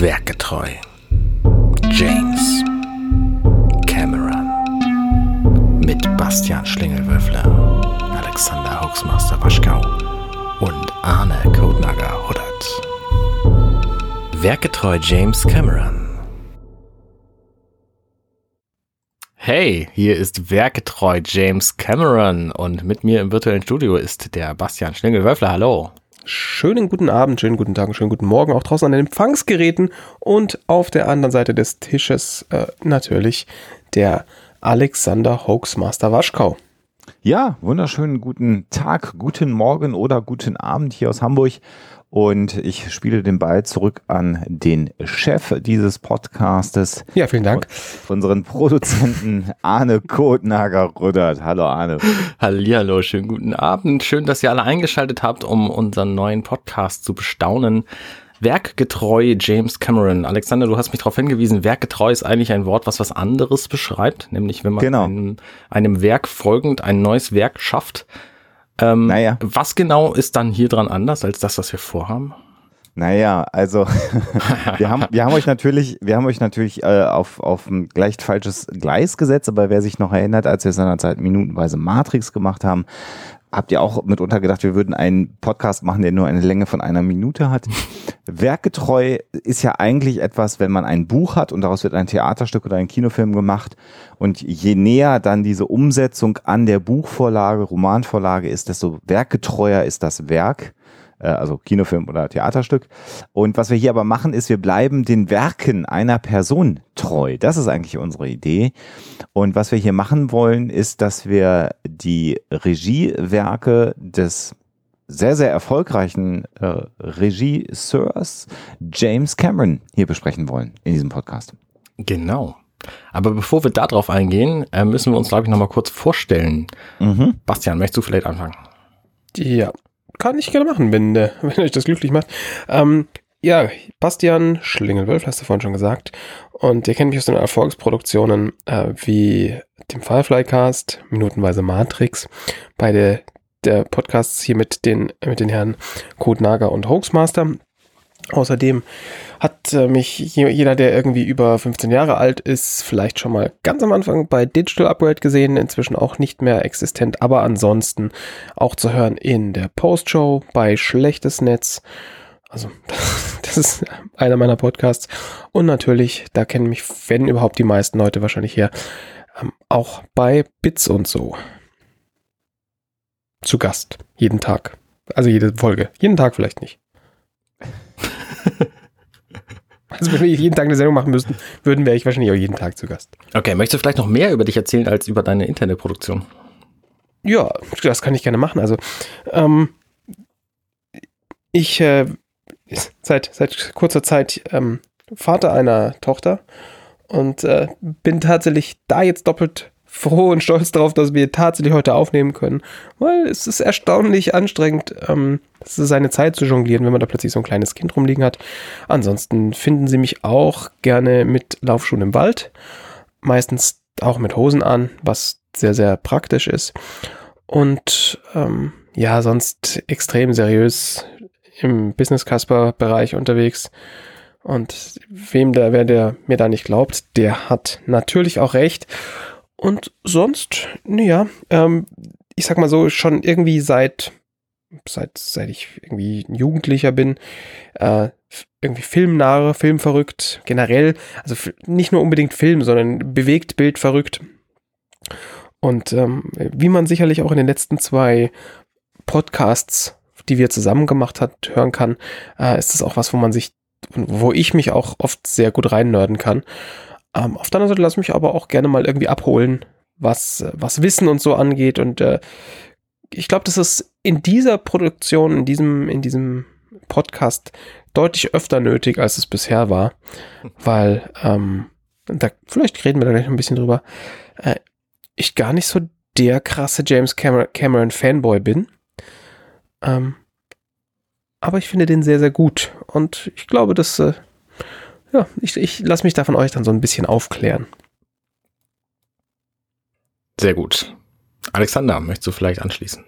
Werkgetreu. James Cameron. Mit Bastian Schlingelwürfler, Alexander Hoaxmaster Waschkau und Arne Kodnager Huddert. Werkgetreu James Cameron. Hey, hier ist werkgetreu James Cameron und mit mir im virtuellen Studio ist der Bastian Schlingelwürfler. Hallo. Schönen guten Abend, schönen guten Tag, schönen guten Morgen auch draußen an den Empfangsgeräten und auf der anderen Seite des Tisches äh, natürlich der Alexander Hoaxmaster Waschkau. Ja, wunderschönen guten Tag, guten Morgen oder guten Abend hier aus Hamburg. Und ich spiele den Ball zurück an den Chef dieses Podcastes. Ja, vielen Dank. Unseren Produzenten Arne Kotnager-Rüddert. Hallo Arne. Hallihallo, schönen guten Abend. Schön, dass ihr alle eingeschaltet habt, um unseren neuen Podcast zu bestaunen. Werkgetreu James Cameron. Alexander, du hast mich darauf hingewiesen, werkgetreu ist eigentlich ein Wort, was was anderes beschreibt, nämlich wenn man Genau. einem, einem Werk folgend ein neues Werk schafft. Ähm, Naja. Was genau ist dann hier dran anders als das, was wir vorhaben? Naja, also wir haben, wir haben euch natürlich, wir haben euch natürlich äh, auf, auf ein leicht falsches Gleis gesetzt, aber wer sich noch erinnert, als wir seinerzeit minutenweise Matrix gemacht haben, habt ihr auch mitunter gedacht, wir würden einen Podcast machen, der nur eine Länge von einer Minute hat. Werkgetreu ist ja eigentlich etwas, wenn man ein Buch hat und daraus wird ein Theaterstück oder ein Kinofilm gemacht und je näher dann diese Umsetzung an der Buchvorlage, Romanvorlage ist, desto werkgetreuer ist das Werk also Kinofilm oder Theaterstück. Und was wir hier aber machen, ist, wir bleiben den Werken einer Person treu. Das ist eigentlich unsere Idee. Und was wir hier machen wollen, ist, dass wir die Regiewerke des sehr, sehr erfolgreichen äh, Regisseurs James Cameron hier besprechen wollen in diesem Podcast. Genau. Aber bevor wir darauf eingehen, äh, müssen wir uns, glaube ich, noch mal kurz vorstellen. Mhm. Bastian, möchtest du vielleicht anfangen? Ja, kann ich gerne machen, wenn, äh, wenn euch das glücklich macht. Ähm, ja, Bastian Schlingelwölf, hast du vorhin schon gesagt. Und ihr kennt mich aus den Erfolgsproduktionen äh, wie dem Firefly Cast, Minutenweise Matrix, beide der Podcasts hier mit den, mit den Herren Codenager und Hoaxmaster. Außerdem hat äh, mich je- jeder, der irgendwie über 15 Jahre alt ist, vielleicht schon mal ganz am Anfang bei Digital Upgrade gesehen, inzwischen auch nicht mehr existent, aber ansonsten auch zu hören in der Postshow bei Schlechtes Netz. Also, das ist einer meiner Podcasts. Und natürlich, da kennen mich, wenn überhaupt die meisten Leute wahrscheinlich her, ähm, auch bei Bits und so. Zu Gast. Jeden Tag. Also jede Folge. Jeden Tag vielleicht nicht. Also wenn wir jeden Tag eine Sendung machen müssten, würden wäre ich wahrscheinlich auch jeden Tag zu Gast. Okay, möchtest du vielleicht noch mehr über dich erzählen als über deine Internetproduktion? Ja, das kann ich gerne machen. Also, ähm, ich äh, seit, seit kurzer Zeit ähm, Vater einer Tochter und äh, bin tatsächlich da jetzt doppelt froh und stolz darauf, dass wir tatsächlich heute aufnehmen können, weil es ist erstaunlich anstrengend, ähm, seine Zeit zu jonglieren, wenn man da plötzlich so ein kleines Kind rumliegen hat. Ansonsten finden Sie mich auch gerne mit Laufschuhen im Wald, meistens auch mit Hosen an, was sehr, sehr praktisch ist. Und ähm, ja, sonst extrem seriös im Business-Casper-Bereich unterwegs. Und wem der, wer der mir da nicht glaubt, der hat natürlich auch recht. Und sonst, naja, ähm, ich sag mal so, schon irgendwie seit, seit, seit ich irgendwie ein Jugendlicher bin, äh, irgendwie filmnahe, filmverrückt, generell, also nicht nur unbedingt Film, sondern bewegt Bild verrückt. Und ähm, wie man sicherlich auch in den letzten zwei Podcasts, die wir zusammen gemacht hat, hören kann, äh, ist das auch was, wo man sich, wo ich mich auch oft sehr gut reinnörden kann. Ähm, auf der anderen Seite lass mich aber auch gerne mal irgendwie abholen, was, äh, was Wissen und so angeht. Und äh, ich glaube, das ist in dieser Produktion, in diesem, in diesem Podcast deutlich öfter nötig, als es bisher war. Weil, ähm, da, vielleicht reden wir da gleich noch ein bisschen drüber, äh, ich gar nicht so der krasse James Cameron, Cameron Fanboy bin. Ähm, aber ich finde den sehr, sehr gut. Und ich glaube, dass, äh, ja, ich, ich lasse mich da von euch dann so ein bisschen aufklären. Sehr gut. Alexander, möchtest du vielleicht anschließen?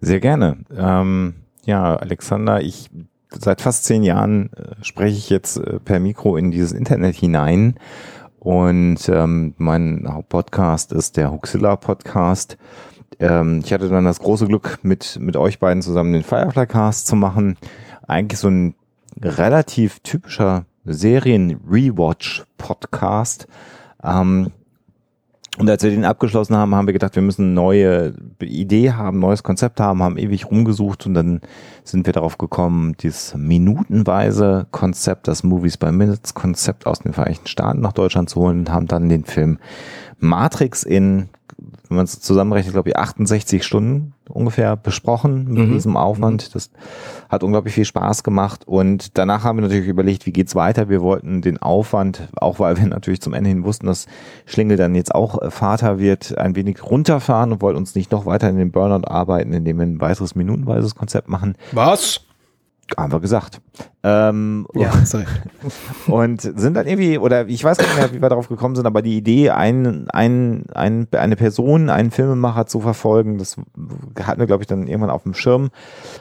Sehr gerne. Ähm, ja, Alexander, ich seit fast zehn Jahren äh, spreche ich jetzt äh, per Mikro in dieses Internet hinein. Und ähm, mein Hauptpodcast ist der Huxilla Podcast. Ähm, ich hatte dann das große Glück, mit, mit euch beiden zusammen den Firefly Cast zu machen. Eigentlich so ein relativ typischer Serien-Rewatch-Podcast. Ähm, und als wir den abgeschlossen haben, haben wir gedacht, wir müssen eine neue Idee haben, neues Konzept haben, haben ewig rumgesucht und dann sind wir darauf gekommen, dieses minutenweise Konzept, das Movies by Minutes Konzept aus den Vereinigten Staaten nach Deutschland zu holen und haben dann den Film Matrix in wenn man es zusammenrechnet, glaube ich, 68 Stunden ungefähr besprochen mit mhm. diesem Aufwand. Das hat unglaublich viel Spaß gemacht. Und danach haben wir natürlich überlegt, wie geht's weiter. Wir wollten den Aufwand, auch weil wir natürlich zum Ende hin wussten, dass Schlingel dann jetzt auch äh, Vater wird, ein wenig runterfahren und wollten uns nicht noch weiter in den Burnout arbeiten, indem wir ein weiteres minutenweises Konzept machen. Was? Haben wir gesagt. Ähm, ja, sorry. und sind dann irgendwie, oder ich weiß nicht mehr, wie wir darauf gekommen sind, aber die Idee, ein, ein, ein, eine Person, einen Filmemacher zu verfolgen, das hatten wir, glaube ich, dann irgendwann auf dem Schirm.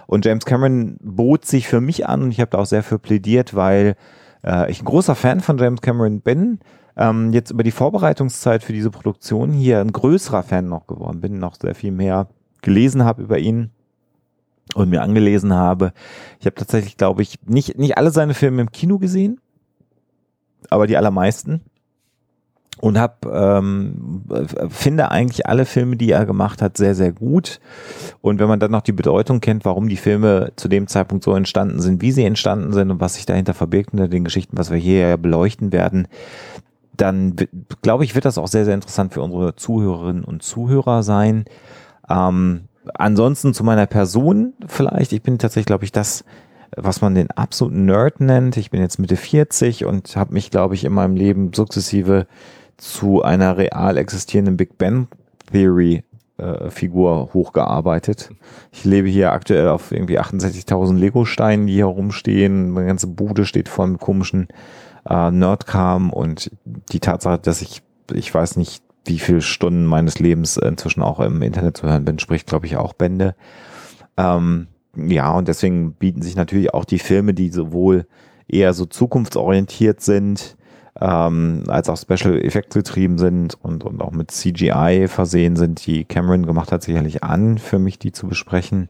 Und James Cameron bot sich für mich an und ich habe da auch sehr für plädiert, weil äh, ich ein großer Fan von James Cameron bin. Ähm, jetzt über die Vorbereitungszeit für diese Produktion hier ein größerer Fan noch geworden bin, noch sehr viel mehr gelesen habe über ihn und mir angelesen habe. Ich habe tatsächlich, glaube ich, nicht, nicht alle seine Filme im Kino gesehen, aber die allermeisten. Und habe ähm, finde eigentlich alle Filme, die er gemacht hat, sehr, sehr gut. Und wenn man dann noch die Bedeutung kennt, warum die Filme zu dem Zeitpunkt so entstanden sind, wie sie entstanden sind und was sich dahinter verbirgt unter den Geschichten, was wir hier ja beleuchten werden, dann glaube ich, wird das auch sehr, sehr interessant für unsere Zuhörerinnen und Zuhörer sein. Ähm, ansonsten zu meiner Person vielleicht. Ich bin tatsächlich, glaube ich, das, was man den absoluten Nerd nennt. Ich bin jetzt Mitte 40 und habe mich, glaube ich, in meinem Leben sukzessive zu einer real existierenden Big Bang Theory äh, Figur hochgearbeitet. Ich lebe hier aktuell auf irgendwie 68.000 Lego-Steinen, die hier rumstehen. Meine ganze Bude steht voll mit komischen äh, Nerdkram und die Tatsache, dass ich, ich weiß nicht, wie viele Stunden meines Lebens inzwischen auch im Internet zu hören bin, spricht, glaube ich, auch Bände. Ähm, ja, und deswegen bieten sich natürlich auch die Filme, die sowohl eher so zukunftsorientiert sind, ähm, als auch Special Effects getrieben sind und, und auch mit CGI versehen sind, die Cameron gemacht hat, sicherlich an, für mich die zu besprechen.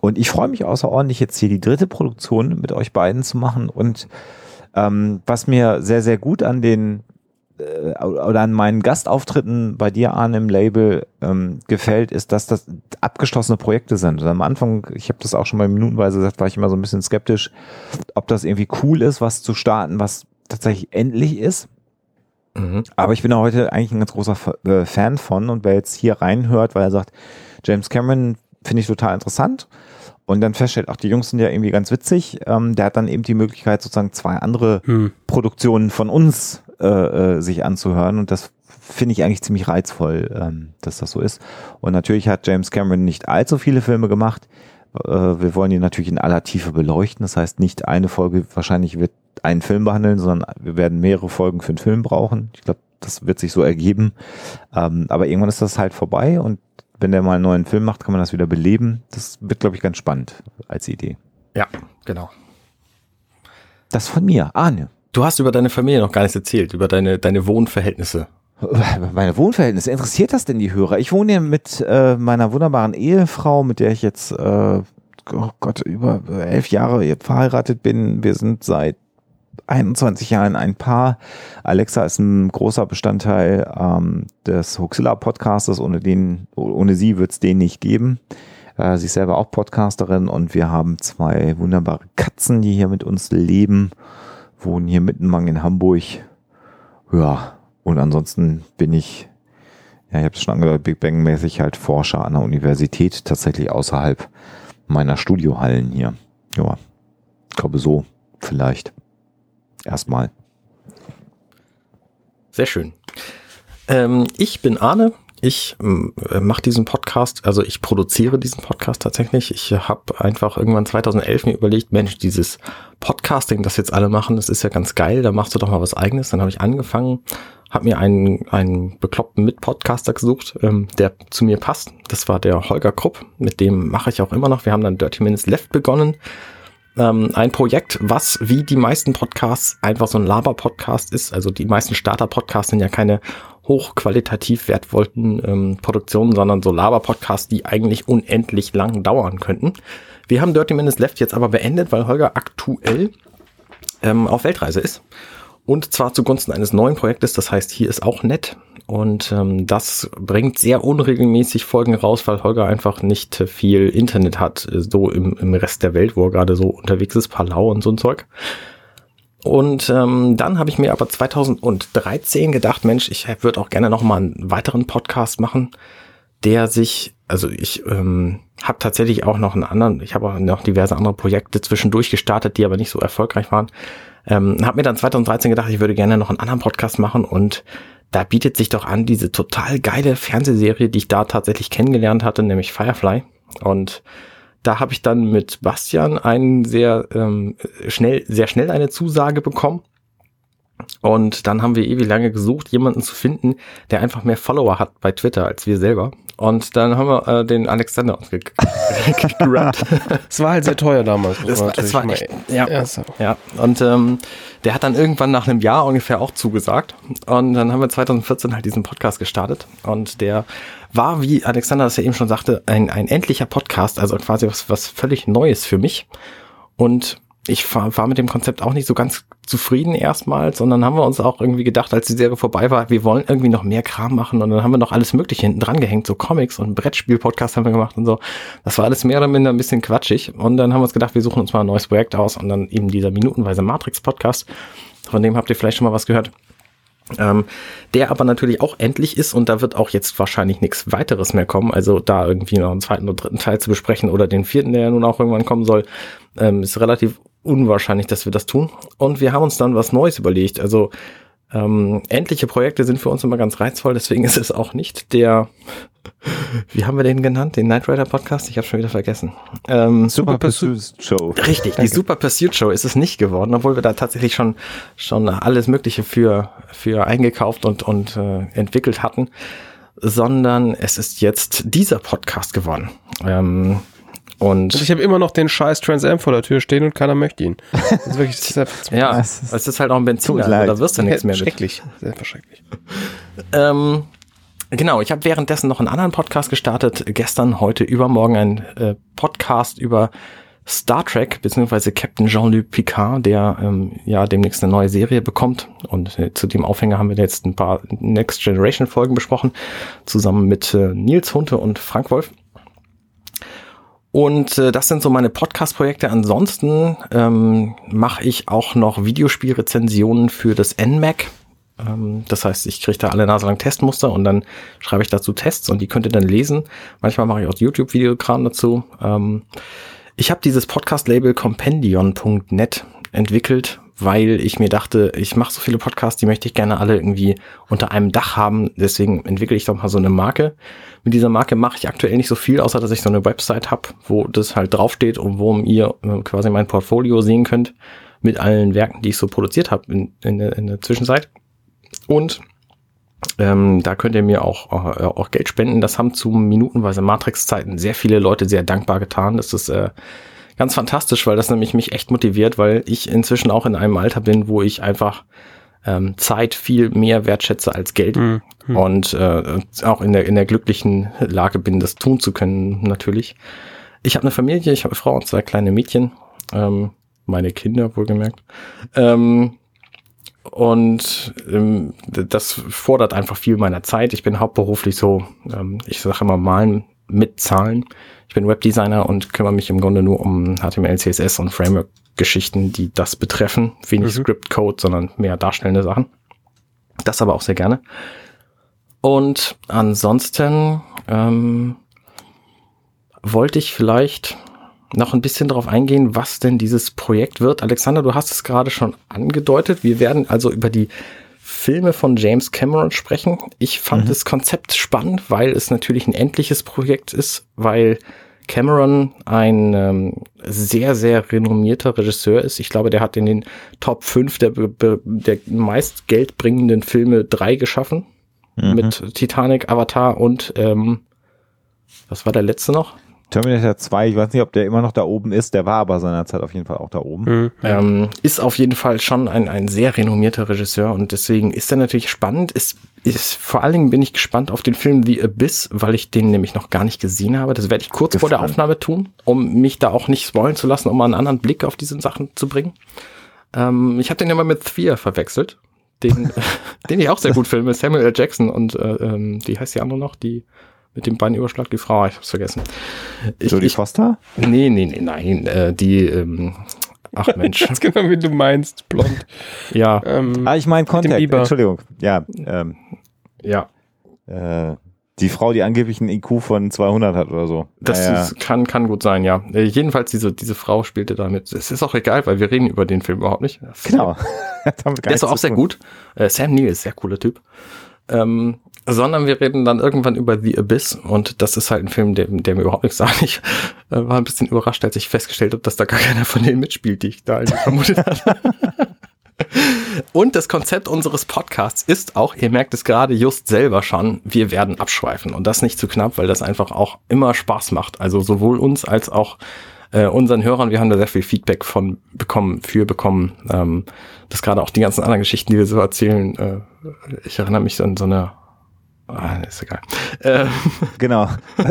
Und ich freue mich außerordentlich, jetzt hier die dritte Produktion mit euch beiden zu machen. Und ähm, was mir sehr, sehr gut an den oder an meinen Gastauftritten bei dir an im Label ähm, gefällt, ist, dass das abgeschlossene Projekte sind. Und am Anfang, ich habe das auch schon mal minutenweise gesagt, war ich immer so ein bisschen skeptisch, ob das irgendwie cool ist, was zu starten, was tatsächlich endlich ist. Mhm. Aber ich bin da heute eigentlich ein ganz großer äh, Fan von und wer jetzt hier reinhört, weil er sagt, James Cameron finde ich total interessant und dann feststellt, auch die Jungs sind ja irgendwie ganz witzig, ähm, der hat dann eben die Möglichkeit, sozusagen zwei andere hm. Produktionen von uns äh, äh, sich anzuhören und das finde ich eigentlich ziemlich reizvoll, ähm, dass das so ist. Und natürlich hat James Cameron nicht allzu viele Filme gemacht. Äh, wir wollen ihn natürlich in aller Tiefe beleuchten. Das heißt, nicht eine Folge wahrscheinlich wird einen Film behandeln, sondern wir werden mehrere Folgen für einen Film brauchen. Ich glaube, das wird sich so ergeben. Ähm, aber irgendwann ist das halt vorbei und wenn der mal einen neuen Film macht, kann man das wieder beleben. Das wird, glaube ich, ganz spannend als Idee. Ja, genau. Das von mir, Arne. Du hast über deine Familie noch gar nichts erzählt, über deine, deine Wohnverhältnisse. Meine Wohnverhältnisse, interessiert das denn die Hörer? Ich wohne hier mit äh, meiner wunderbaren Ehefrau, mit der ich jetzt, äh, oh Gott, über elf Jahre verheiratet bin. Wir sind seit 21 Jahren ein Paar. Alexa ist ein großer Bestandteil ähm, des Huxilla Podcastes. Ohne den, ohne sie wird es den nicht geben. Äh, sie ist selber auch Podcasterin und wir haben zwei wunderbare Katzen, die hier mit uns leben wohnen hier mittenmang in Hamburg. Ja, und ansonsten bin ich, ja, ich habe es schon angedeutet, Big Bang mäßig halt Forscher an der Universität, tatsächlich außerhalb meiner Studiohallen hier. Ja, ich glaube so vielleicht. Erstmal. Sehr schön. Ähm, ich bin Arne, ich äh, mache diesen Podcast, also ich produziere diesen Podcast tatsächlich. Ich habe einfach irgendwann 2011 mir überlegt, Mensch, dieses Podcasting, das jetzt alle machen, das ist ja ganz geil, da machst du doch mal was eigenes. Dann habe ich angefangen, habe mir einen, einen bekloppten Mitpodcaster gesucht, ähm, der zu mir passt. Das war der Holger Krupp, mit dem mache ich auch immer noch. Wir haben dann Dirty Minutes Left begonnen Ähm, ein Projekt, was wie die meisten Podcasts einfach so ein Laber-Podcast ist. Also die meisten Starter-Podcasts sind ja keine hochqualitativ wertvollen ähm, Produktionen, sondern so Laber-Podcasts, die eigentlich unendlich lang dauern könnten. Wir haben Dirty Minutes Left jetzt aber beendet, weil Holger aktuell ähm, auf Weltreise ist. Und zwar zugunsten eines neuen Projektes, das heißt, hier ist auch nett. Und ähm, das bringt sehr unregelmäßig Folgen raus, weil Holger einfach nicht viel Internet hat, so im, im Rest der Welt, wo er gerade so unterwegs ist, Palau und so ein Zeug. Und ähm, dann habe ich mir aber 2013 gedacht, Mensch, ich würde auch gerne noch mal einen weiteren Podcast machen, der sich, also ich ähm, habe tatsächlich auch noch einen anderen, ich habe auch noch diverse andere Projekte zwischendurch gestartet, die aber nicht so erfolgreich waren. Ähm, habe mir dann 2013 gedacht, ich würde gerne noch einen anderen Podcast machen und da bietet sich doch an diese total geile Fernsehserie, die ich da tatsächlich kennengelernt hatte, nämlich Firefly. Und da habe ich dann mit Bastian einen sehr ähm, schnell, sehr schnell eine Zusage bekommen. Und dann haben wir ewig lange gesucht, jemanden zu finden, der einfach mehr Follower hat bei Twitter als wir selber. Und dann haben wir äh, den Alexander uns gerappt. Es war halt sehr teuer damals. Das war, es war echt, ja, ja, ja. Und ähm, der hat dann irgendwann nach einem Jahr ungefähr auch zugesagt. Und dann haben wir 2014 halt diesen Podcast gestartet. Und der war, wie Alexander das ja eben schon sagte, ein, ein endlicher Podcast, also quasi was, was völlig Neues für mich. Und ich war, war mit dem Konzept auch nicht so ganz zufrieden erstmal, sondern haben wir uns auch irgendwie gedacht, als die Serie vorbei war, wir wollen irgendwie noch mehr Kram machen und dann haben wir noch alles Mögliche hinten dran gehängt, so Comics und Brettspiel-Podcast haben wir gemacht und so. Das war alles mehr oder minder ein bisschen quatschig und dann haben wir uns gedacht, wir suchen uns mal ein neues Projekt aus und dann eben dieser minutenweise Matrix-Podcast, von dem habt ihr vielleicht schon mal was gehört. Ähm, der aber natürlich auch endlich ist und da wird auch jetzt wahrscheinlich nichts weiteres mehr kommen. Also da irgendwie noch einen zweiten oder dritten Teil zu besprechen oder den vierten, der ja nun auch irgendwann kommen soll, ähm, ist relativ unwahrscheinlich, dass wir das tun. Und wir haben uns dann was Neues überlegt. Also ähm, endliche Projekte sind für uns immer ganz reizvoll, deswegen ist es auch nicht der, wie haben wir den genannt? Den Knight Rider Podcast? Ich habe schon wieder vergessen. Ähm, Super Pursuit Show. Richtig, Danke. die Super Pursuit Show ist es nicht geworden, obwohl wir da tatsächlich schon schon alles Mögliche für für eingekauft und und äh, entwickelt hatten, sondern es ist jetzt dieser Podcast geworden. Ähm, und also ich habe immer noch den scheiß Trans Am vor der Tür stehen und keiner möchte ihn. Das ist wirklich, das ist ja, es ist halt auch ein Benziner, also da wirst du nichts mehr schrecklich, mit. Sehr schrecklich. Ähm, genau, ich habe währenddessen noch einen anderen Podcast gestartet. Gestern, heute, übermorgen ein äh, Podcast über Star Trek, beziehungsweise Captain Jean-Luc Picard, der ähm, ja demnächst eine neue Serie bekommt. Und äh, zu dem Aufhänger haben wir jetzt ein paar Next Generation Folgen besprochen, zusammen mit äh, Nils Hunte und Frank Wolf. Und äh, das sind so meine Podcast-Projekte. Ansonsten ähm, mache ich auch noch Videospielrezensionen für das NMAC. Ähm, das heißt, ich kriege da alle Nase lang Testmuster und dann schreibe ich dazu Tests und die könnt ihr dann lesen. Manchmal mache ich auch YouTube-Videokram dazu. Ähm, ich habe dieses Podcast-Label compendion.net entwickelt, weil ich mir dachte, ich mache so viele Podcasts, die möchte ich gerne alle irgendwie unter einem Dach haben. Deswegen entwickle ich doch mal so eine Marke. Mit dieser Marke mache ich aktuell nicht so viel, außer dass ich so eine Website habe, wo das halt draufsteht und wo ihr äh, quasi mein Portfolio sehen könnt mit allen Werken, die ich so produziert habe in, in, in der Zwischenzeit. Und ähm, da könnt ihr mir auch, äh, auch Geld spenden. Das haben zu minutenweise Matrix-Zeiten sehr viele Leute sehr dankbar getan. Das ist äh, ganz fantastisch, weil das nämlich mich echt motiviert, weil ich inzwischen auch in einem Alter bin, wo ich einfach ähm, Zeit viel mehr wertschätze als Geld mhm. und äh, auch in der, in der glücklichen Lage bin, das tun zu können, natürlich. Ich habe eine Familie, ich habe eine Frau und zwei kleine Mädchen, ähm, meine Kinder wohlgemerkt. Ähm, und ähm, das fordert einfach viel meiner Zeit. Ich bin hauptberuflich so, ähm, ich sage immer malen mit Zahlen. Ich bin Webdesigner und kümmere mich im Grunde nur um HTML, CSS und Framework-Geschichten, die das betreffen. Wenig mhm. Script-Code, sondern mehr darstellende Sachen. Das aber auch sehr gerne. Und ansonsten ähm, wollte ich vielleicht noch ein bisschen darauf eingehen, was denn dieses Projekt wird. Alexander, du hast es gerade schon angedeutet. Wir werden also über die Filme von James Cameron sprechen. Ich fand mhm. das Konzept spannend, weil es natürlich ein endliches Projekt ist, weil Cameron ein ähm, sehr, sehr renommierter Regisseur ist. Ich glaube, der hat in den Top 5 der, der meist geldbringenden Filme drei geschaffen. Mhm. Mit Titanic, Avatar und ähm, was war der letzte noch? Terminator 2, ich weiß nicht, ob der immer noch da oben ist, der war aber seinerzeit auf jeden Fall auch da oben. Mhm. Ähm, ist auf jeden Fall schon ein, ein sehr renommierter Regisseur und deswegen ist er natürlich spannend. Ist, ist, vor allen Dingen bin ich gespannt auf den Film The Abyss, weil ich den nämlich noch gar nicht gesehen habe. Das werde ich kurz Gefallen. vor der Aufnahme tun, um mich da auch nicht spoilen zu lassen, um mal einen anderen Blick auf diese Sachen zu bringen. Ähm, ich habe den immer mit Sphere verwechselt, den, den ich auch sehr gut filme, Samuel L. Jackson und äh, ähm, wie heißt die andere noch? Die mit dem Beinüberschlag, die Frau, ich hab's vergessen. Ich, Jodie Foster? Nee, nee, nee, nein, äh, die, ähm, ach Mensch. Ganz genau, wie du meinst, blond. Ja. Ähm, ah, ich meine Contact, Entschuldigung. Ja, ähm, ja. Äh, die Frau, die angeblich einen IQ von 200 hat oder so. Das naja. ist, kann, kann gut sein, ja. Äh, jedenfalls, diese, diese Frau spielte damit. Es ist auch egal, weil wir reden über den Film überhaupt nicht. Genau. Der ist auch sehr gut. Äh, Sam Neill ist sehr cooler Typ. Ähm, sondern wir reden dann irgendwann über The Abyss und das ist halt ein Film, der, der mir überhaupt nichts sagt. Ich äh, war ein bisschen überrascht, als ich festgestellt habe, dass da gar keiner von denen mitspielt, die ich da eigentlich vermutet hatte. Und das Konzept unseres Podcasts ist auch, ihr merkt es gerade just selber schon, wir werden abschweifen. Und das nicht zu knapp, weil das einfach auch immer Spaß macht. Also sowohl uns als auch äh, unseren Hörern. Wir haben da sehr viel Feedback von bekommen, für bekommen. Ähm, dass gerade auch die ganzen anderen Geschichten, die wir so erzählen, äh, ich erinnere mich an so eine Ah, ist egal. Ähm, genau.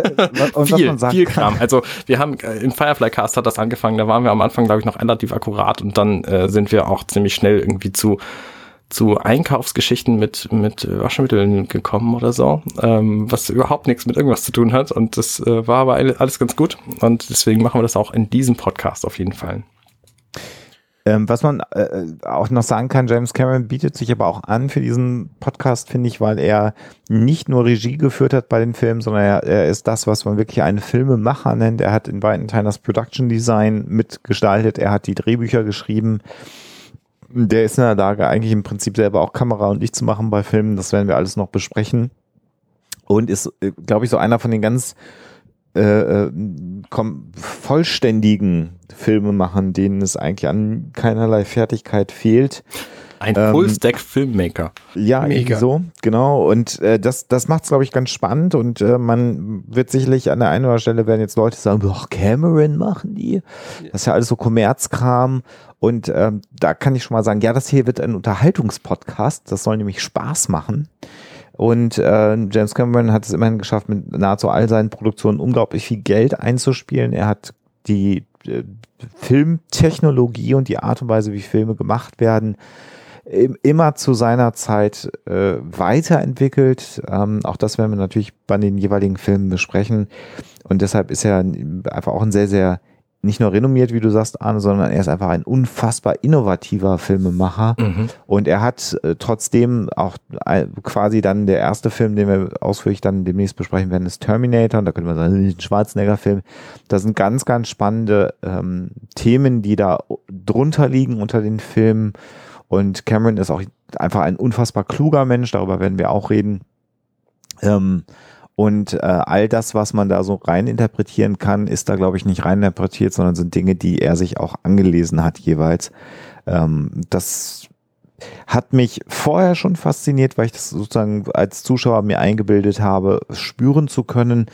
Und viel, viel Kram. Also wir haben äh, im Firefly Cast hat das angefangen, da waren wir am Anfang, glaube ich, noch relativ akkurat und dann äh, sind wir auch ziemlich schnell irgendwie zu zu Einkaufsgeschichten mit mit Waschmitteln gekommen oder so, ähm, was überhaupt nichts mit irgendwas zu tun hat und das äh, war aber alles ganz gut und deswegen machen wir das auch in diesem Podcast auf jeden Fall. Ähm, was man äh, auch noch sagen kann, James Cameron bietet sich aber auch an für diesen Podcast, finde ich, weil er nicht nur Regie geführt hat bei den Filmen, sondern er, er ist das, was man wirklich einen Filmemacher nennt. Er hat in weiten Teilen das Production Design mitgestaltet, er hat die Drehbücher geschrieben. Der ist in der Lage, eigentlich im Prinzip selber auch Kamera und Licht zu machen bei Filmen. Das werden wir alles noch besprechen. Und ist, äh, glaube ich, so einer von den ganz äh, äh vollständigen Filme machen, denen es eigentlich an keinerlei Fertigkeit fehlt. Ein ähm, Full-Stack-Filmmaker. Ja, Mega. so, genau. Und äh, das, das macht es, glaube ich, ganz spannend. Und äh, man wird sicherlich an der einen oder anderen Stelle werden jetzt Leute sagen, ach, Cameron machen die. Das ist ja alles so Kommerzkram. Und ähm, da kann ich schon mal sagen, ja, das hier wird ein Unterhaltungspodcast. Das soll nämlich Spaß machen. Und äh, James Cameron hat es immerhin geschafft, mit nahezu all seinen Produktionen unglaublich viel Geld einzuspielen. Er hat die äh, Filmtechnologie und die Art und Weise, wie Filme gemacht werden, immer zu seiner Zeit äh, weiterentwickelt. Ähm, auch das werden wir natürlich bei den jeweiligen Filmen besprechen. Und deshalb ist er einfach auch ein sehr, sehr nicht nur renommiert, wie du sagst, Arne, sondern er ist einfach ein unfassbar innovativer Filmemacher. Mhm. Und er hat äh, trotzdem auch äh, quasi dann der erste Film, den wir ausführlich dann demnächst besprechen werden, ist Terminator. Und da könnte man sagen, ein Schwarzenegger-Film. Da sind ganz, ganz spannende ähm, Themen, die da drunter liegen unter den Filmen. Und Cameron ist auch einfach ein unfassbar kluger Mensch. Darüber werden wir auch reden. Ähm, und äh, all das, was man da so rein interpretieren kann, ist da, glaube ich, nicht rein interpretiert, sondern sind Dinge, die er sich auch angelesen hat jeweils. Ähm, das hat mich vorher schon fasziniert, weil ich das sozusagen als Zuschauer mir eingebildet habe, spüren zu können.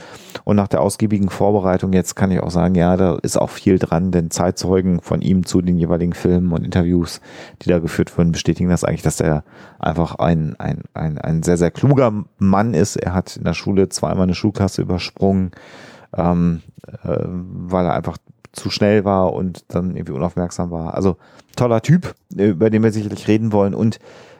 Und nach der ausgiebigen Vorbereitung jetzt kann ich auch sagen, ja, da ist auch viel dran, denn Zeitzeugen von ihm zu den jeweiligen Filmen und Interviews, die da geführt wurden, bestätigen das eigentlich, dass er einfach ein, ein, ein, ein sehr, sehr kluger Mann ist. Er hat in der Schule zweimal eine Schulklasse übersprungen, ähm, äh, weil er einfach zu schnell war und dann irgendwie unaufmerksam war. Also toller Typ, über den wir sicherlich reden wollen. Und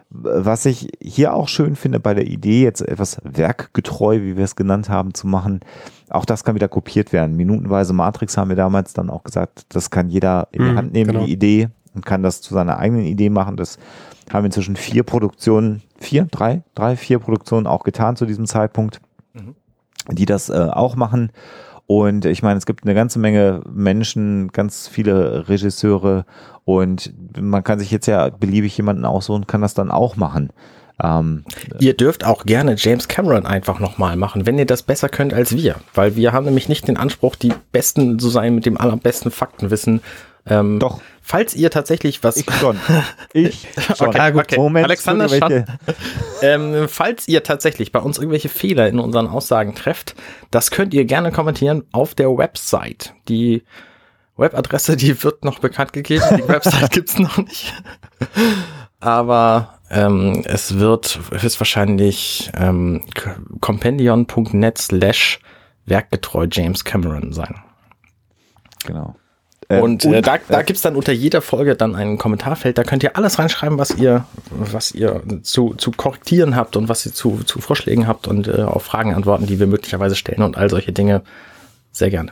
was ich hier auch schön finde bei der Idee, jetzt etwas werkgetreu, wie wir es genannt haben, zu machen, auch das kann wieder kopiert werden. Minutenweise Matrix haben wir damals dann auch gesagt, das kann jeder in die mhm, Hand nehmen, genau. die Idee, und kann das zu seiner eigenen Idee machen. Das haben inzwischen vier Produktionen, vier, drei, drei, vier Produktionen auch getan zu diesem Zeitpunkt, mhm. die das äh, auch machen. Und ich meine, es gibt eine ganze Menge Menschen, ganz viele Regisseure und man kann sich jetzt ja beliebig jemanden aussuchen, kann das dann auch machen. Ähm, ihr dürft auch gerne James Cameron einfach nochmal machen, wenn ihr das besser könnt als wir. Weil wir haben nämlich nicht den Anspruch, die Besten zu sein mit dem allerbesten Faktenwissen Ähm, Doch. Falls ihr tatsächlich was. Ich schon. Ich schon. Okay, okay. Moment. Alexander welche, Ähm, falls ihr tatsächlich bei uns irgendwelche Fehler in unseren Aussagen trefft, das könnt ihr gerne kommentieren auf der Website. Die Webadresse, die wird noch bekannt gegeben. Die Website gibt's noch nicht. Aber ähm, es wird höchstwahrscheinlich ähm, compendion.net slash werkgetreu James Cameron sein. Genau. Ähm, Und, äh, da, da gibt's dann unter jeder Folge dann ein Kommentarfeld, da könnt ihr alles reinschreiben, was ihr, was ihr zu, zu korrektieren habt und was ihr zu, zu Vorschlägen habt und äh, auf Fragen antworten, die wir möglicherweise stellen und all solche Dinge. Sehr gerne.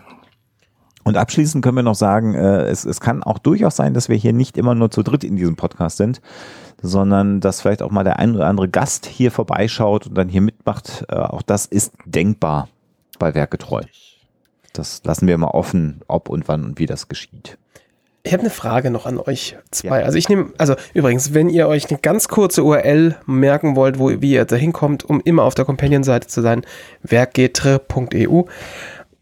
Und abschließend können wir noch sagen, äh, es, es kann auch durchaus sein, dass wir hier nicht immer nur zu dritt in diesem Podcast sind, sondern dass vielleicht auch mal der ein oder andere Gast hier vorbeischaut und dann hier mitmacht. Äh, auch das ist denkbar bei Werkgetreu. Das lassen wir mal offen, ob und wann und wie das geschieht. Ich habe eine Frage noch an euch zwei. Ja. Also ich nehme, also übrigens, wenn ihr euch eine ganz kurze URL merken wollt, wo wie ihr da hinkommt, um immer auf der Companion-Seite zu sein, werkgetre.eu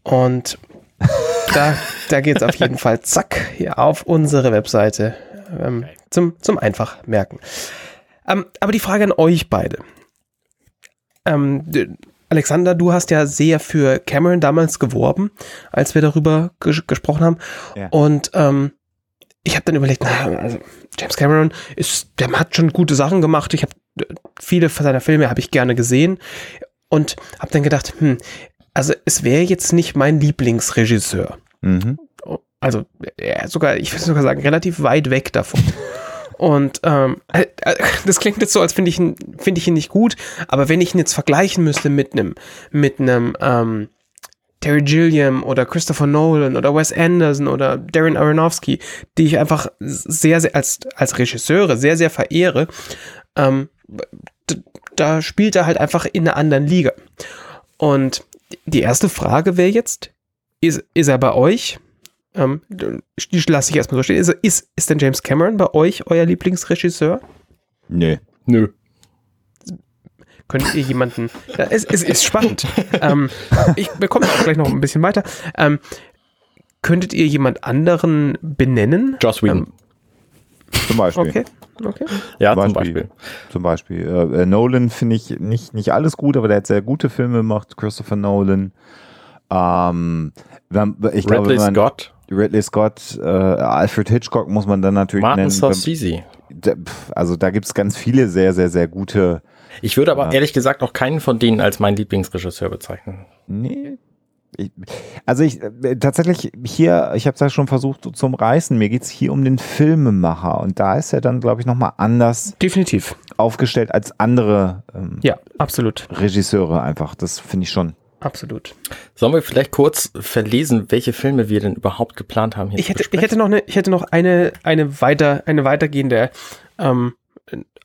und da, da geht es auf jeden Fall zack hier auf unsere Webseite ähm, zum, zum einfach merken. Ähm, aber die Frage an euch beide. Ähm, Alexander, du hast ja sehr für Cameron damals geworben, als wir darüber ges gesprochen haben. Ja. Und ähm, ich habe dann überlegt, na, also James Cameron ist, der hat schon gute Sachen gemacht. Ich habe viele seiner Filme habe ich gerne gesehen und habe dann gedacht, hm, also es wäre jetzt nicht mein Lieblingsregisseur. Mhm. Also ist sogar, ich würde sogar sagen, relativ weit weg davon. Und ähm, äh, äh, das klingt jetzt so, als finde ich, ihn- finde ich ihn nicht gut, aber wenn ich ihn jetzt vergleichen müsste mit einem mit ähm, Terry Gilliam oder Christopher Nolan oder Wes Anderson oder Darren Aronofsky, die ich einfach sehr, sehr als, als Regisseure sehr, sehr verehre, ähm, da spielt er halt einfach in einer anderen Liga. Und die erste Frage wäre jetzt, ist, ist er bei euch? Ähm, die lasse ich erstmal so stehen. Ist, ist, ist denn James Cameron bei euch euer Lieblingsregisseur? Nö. Nö. Könnt ihr jemanden. Ja, es, es ist spannend. ähm, ich bekomme auch gleich noch ein bisschen weiter. Ähm, könntet ihr jemand anderen benennen? Joss Whedon. Zum Beispiel. Okay, okay. ja, zum zum Beispiel. Beispiel. Zum Beispiel. Äh, äh, Nolan finde ich nicht, nicht alles gut, aber der hat sehr gute Filme gemacht. Christopher Nolan. Ähm, wenn- ich glaube, Ridley wenn man, Scott, Ridley Scott, äh, Alfred Hitchcock muss man dann natürlich Martin nennen. Scorsese. Also da gibt es ganz viele sehr, sehr, sehr gute. Ich würde aber Ja. ehrlich gesagt auch keinen von denen als meinen Lieblingsregisseur bezeichnen. Nee. Ich, also ich äh, tatsächlich hier, ich habe es ja schon versucht so zum Reißen, mir geht's hier um den Filmemacher und da ist er dann, glaube ich, nochmal anders Definitiv. aufgestellt als andere ähm, Ja, absolut. Regisseure einfach. Das finde ich schon. Absolut. Sollen wir vielleicht kurz verlesen, welche Filme wir denn überhaupt geplant haben hier Ich hätte, ich hätte noch eine, ich hätte noch eine, eine weiter, eine weitergehende, ähm,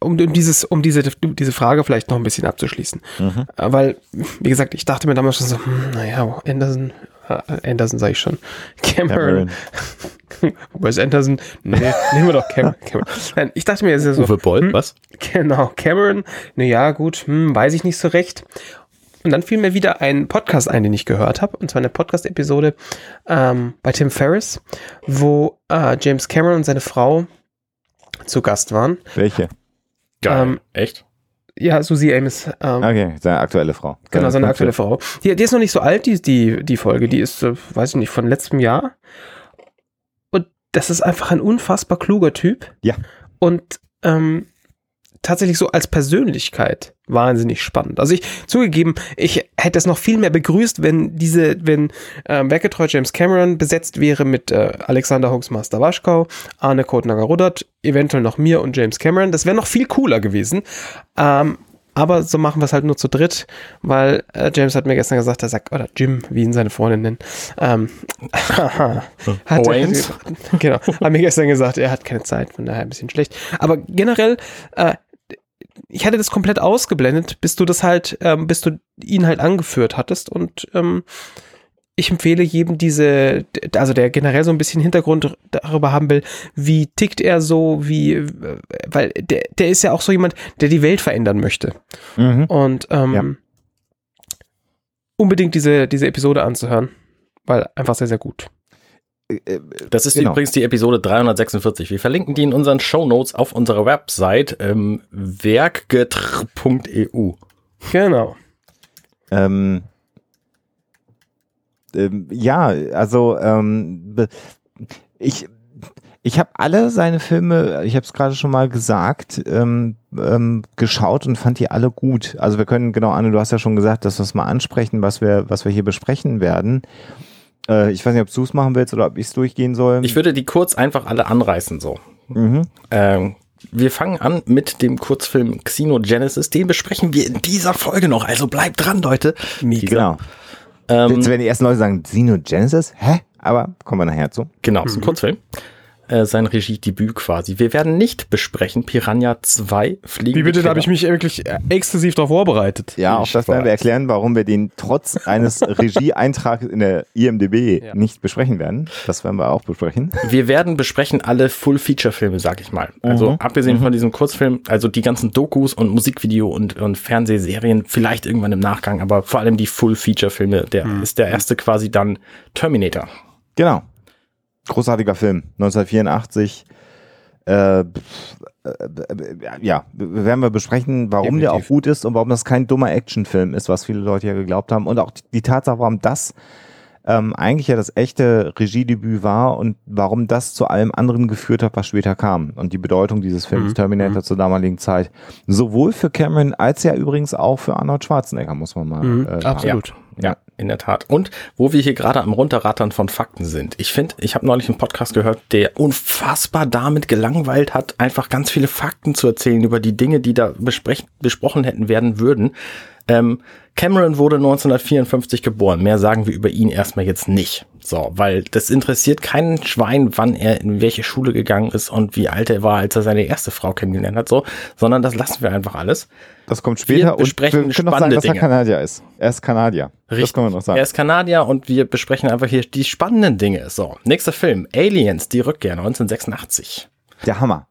um, um dieses, um diese, diese Frage vielleicht noch ein bisschen abzuschließen. Mhm. Äh, Weil, wie gesagt, ich dachte mir damals schon so, hm, naja, Anderson, äh, Anderson sage ich schon, Cameron, Wes Anderson, nee, nehmen wir doch Cam Cameron. Nein, ich dachte mir, es ist ja so, Uwe Boll, hm, was? Genau, Cameron, naja, gut, hm, weiß ich nicht so recht. Und dann fiel mir wieder ein Podcast ein, den ich gehört habe, und zwar eine Podcast-Episode ähm, bei Tim Ferriss, wo äh, James Cameron und seine Frau zu Gast waren. Welche? Geil. Ähm, Echt? Ja, Susie Ames, ähm, Okay, seine aktuelle Frau. genau, seine aktuelle Frau. Die, die ist noch nicht so alt, die, die, die Folge, die ist, äh, weiß ich nicht, von letztem Jahr. Und das ist einfach ein unfassbar kluger Typ. Ja. Und ähm, tatsächlich so als Persönlichkeit wahnsinnig spannend. Also ich zugegeben, ich hätte es noch viel mehr begrüßt, wenn diese, wenn ähm, Werketreu James Cameron besetzt wäre mit äh, Alexander Hoaxmaster Waschkau, Arne Kotnager-Ruddert, eventuell noch mir und James Cameron. Das wäre noch viel cooler gewesen. Ähm, aber so machen wir es halt nur zu dritt, weil äh, James hat mir gestern gesagt, er sagt, oder Jim, wie ihn seine Freundin nennt, ähm, hat er, genau, hat mir gestern gesagt, er hat keine Zeit, von daher ein bisschen schlecht. Aber generell, äh, ich hatte das komplett ausgeblendet, bis du das halt, ähm, bis du ihn halt angeführt hattest und ähm, ich empfehle jedem diese, also der generell so ein bisschen Hintergrund darüber haben will, wie tickt er so, wie, äh, weil der, der ist ja auch so jemand, der die Welt verändern möchte. Mhm. Und ähm, Ja. unbedingt diese, diese Episode anzuhören, weil einfach sehr, sehr gut. Äh, Das ist Genau. übrigens die Episode 346. Wir verlinken die in unseren Show Notes auf unserer Website ähm, werkgetr.eu. Genau. Ähm, ähm, ja, also ähm, ich, ich habe alle seine Filme, ich habe es gerade schon mal gesagt, ähm, ähm, geschaut und fand die alle gut. Also wir können, genau, Anne, du hast ja schon gesagt, dass wir es mal ansprechen, was wir, was wir hier besprechen werden. Äh, ich weiß nicht, ob du es machen willst oder ob ich es durchgehen soll. Ich würde die kurz einfach alle anreißen so. mhm. Ähm, wir fangen an mit dem Kurzfilm Xenogenesis. Den besprechen wir in dieser Folge noch. Also bleibt dran, Leute. Genau. Ähm, Jetzt werden die ersten Leute sagen, Xenogenesis? Hä? Aber kommen wir nachher zu. Genau, ist ein Kurzfilm. Äh, sein Regiedebüt quasi. Wir werden nicht besprechen Piranha 2 Fliegen. Wie bitte, da habe ich mich wirklich äh, exklusiv darauf vorbereitet. Ja, auch Ich das werden wir erklären, warum wir den trotz eines Regieeintrags in der IMDB Ja. nicht besprechen werden. Das werden wir auch besprechen. Wir werden besprechen alle Full-Feature-Filme, sag ich mal. Also Mhm. abgesehen von diesem Kurzfilm, also die ganzen Dokus und Musikvideo und, und Fernsehserien, vielleicht irgendwann im Nachgang, aber vor allem die Full-Feature-Filme. Der Mhm. ist der erste quasi dann Terminator. Genau. Großartiger Film, 1984. Äh, äh, äh, ja, werden wir besprechen, warum der auch Definitiv. gut ist und warum das kein dummer Actionfilm ist, was viele Leute ja geglaubt haben. Und auch die, Tatsache, warum das ähm, eigentlich ja das echte Regiedebüt war und warum das zu allem anderen geführt hat, was später kam. Und die Bedeutung dieses Films Mhm. Terminator zur damaligen Zeit. Sowohl für Cameron als ja übrigens auch für Arnold Schwarzenegger, muss man mal Mhm, äh, sagen. absolut. Ja, in der Tat. Und wo wir hier gerade am Runterrattern von Fakten sind. Ich finde, ich habe neulich einen Podcast gehört, der unfassbar damit gelangweilt hat, einfach ganz viele Fakten zu erzählen über die Dinge, die da besprochen hätten werden würden. Ähm, Cameron wurde 1954 geboren. Mehr sagen wir über ihn erstmal jetzt nicht. So, weil das interessiert keinen Schwein, wann er in welche Schule gegangen ist und wie alt er war, als er seine erste Frau kennengelernt hat, so, sondern das lassen wir einfach alles. Das kommt später besprechen und wir können noch sagen, spannende dass er. Kanadier ist. Er ist Kanadier. Das können wir noch sagen. Er ist Kanadier und wir besprechen einfach hier die spannenden Dinge. So, nächster Film. Aliens, die Rückkehr, 1986. Der Hammer.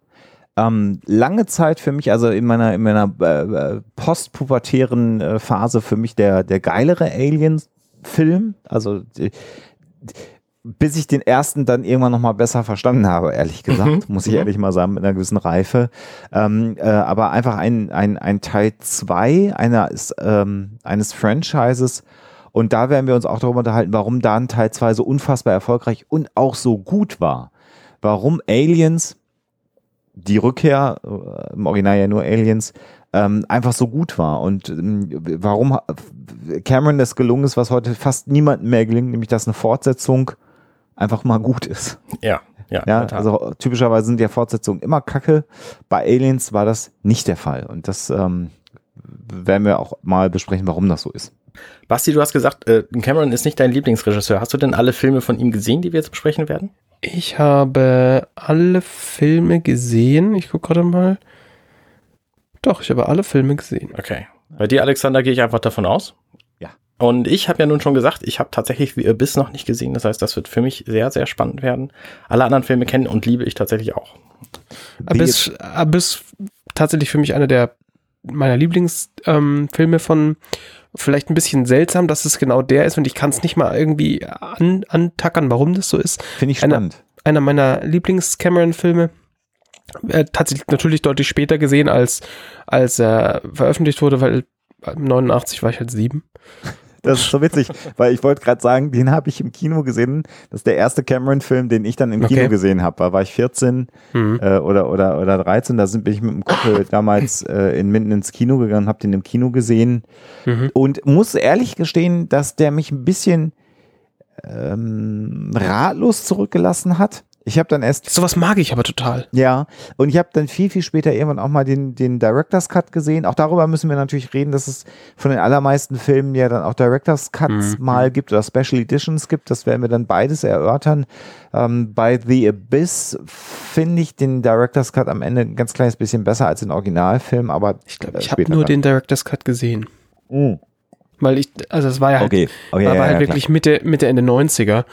Ähm, lange Zeit für mich, also in meiner, in meiner äh, äh, postpubertären äh, Phase für mich der, der geilere Alien-Film. Also die, die, bis ich den ersten dann irgendwann nochmal besser verstanden habe, ehrlich gesagt, muss ich mhm. ehrlich mal sagen, mit einer gewissen Reife. Ähm, äh, aber einfach ein, ein, ein Teil zwei einer ist, ähm, eines Franchises. Und da werden wir uns auch darüber unterhalten, warum da ein Teil zwei so unfassbar erfolgreich und auch so gut war. Warum Aliens die Rückkehr, äh, im Original ja nur Aliens, ähm, einfach so gut war und ähm, warum Cameron das gelungen ist, was heute fast niemandem mehr gelingt, nämlich dass eine Fortsetzung einfach mal gut ist. Ja, ja. Ja, also typischerweise sind ja Fortsetzungen immer kacke. Bei Aliens war das nicht der Fall und das ähm, werden wir auch mal besprechen, warum das so ist. Basti, du hast gesagt, äh, Cameron ist nicht dein Lieblingsregisseur. Hast du denn alle Filme von ihm gesehen, die wir jetzt besprechen werden? Ich habe alle Filme gesehen. Ich gucke gerade mal. Doch, ich habe alle Filme gesehen. Okay. Bei dir, Alexander, gehe ich einfach davon aus. Ja. Und ich habe ja nun schon gesagt, ich habe tatsächlich Abyss noch nicht gesehen. Das heißt, das wird für mich sehr, sehr spannend werden. Alle anderen Filme kennen und liebe ich tatsächlich auch. Abyss, Abyss tatsächlich für mich einer der meiner Lieblingsfilme ähm, von vielleicht ein bisschen seltsam, dass es genau der ist und ich kann es nicht mal irgendwie an, antackern, warum das so ist. Finde ich spannend. Einer meiner Lieblings-Cameron-Filme. Äh, tatsächlich natürlich deutlich später gesehen, als, als er veröffentlicht wurde, weil 89 war ich halt sieben. Das ist so witzig, weil ich wollte gerade sagen, den habe ich im Kino gesehen. Das ist der erste Cameron-Film, den ich dann im Okay. Kino gesehen habe. Da war ich 14 Mhm. äh, oder, oder, oder 13. Da sind, bin ich mit dem Kumpel damals äh, in Minden ins Kino gegangen, habe den im Kino gesehen Mhm. und muss ehrlich gestehen, dass der mich ein bisschen ähm, ratlos zurückgelassen hat. Ich habe dann erst Sowas mag ich aber total. ja, und ich habe dann viel, viel später irgendwann auch mal den, den Director's Cut gesehen. Auch darüber müssen wir natürlich reden, dass es von den allermeisten Filmen ja dann auch Director's Cuts Mhm. mal gibt oder Special Editions gibt. Das werden wir dann beides erörtern. Ähm, bei The Abyss finde ich den Director's Cut am Ende ein ganz kleines bisschen besser als den Originalfilm, aber Ich glaube, äh, ich habe später nur dann. den Director's Cut gesehen. Mhm. Weil ich, also es war ja halt, Okay, okay, war, ja, war ja, halt klar. wirklich Mitte, Mitte, Ende 90er.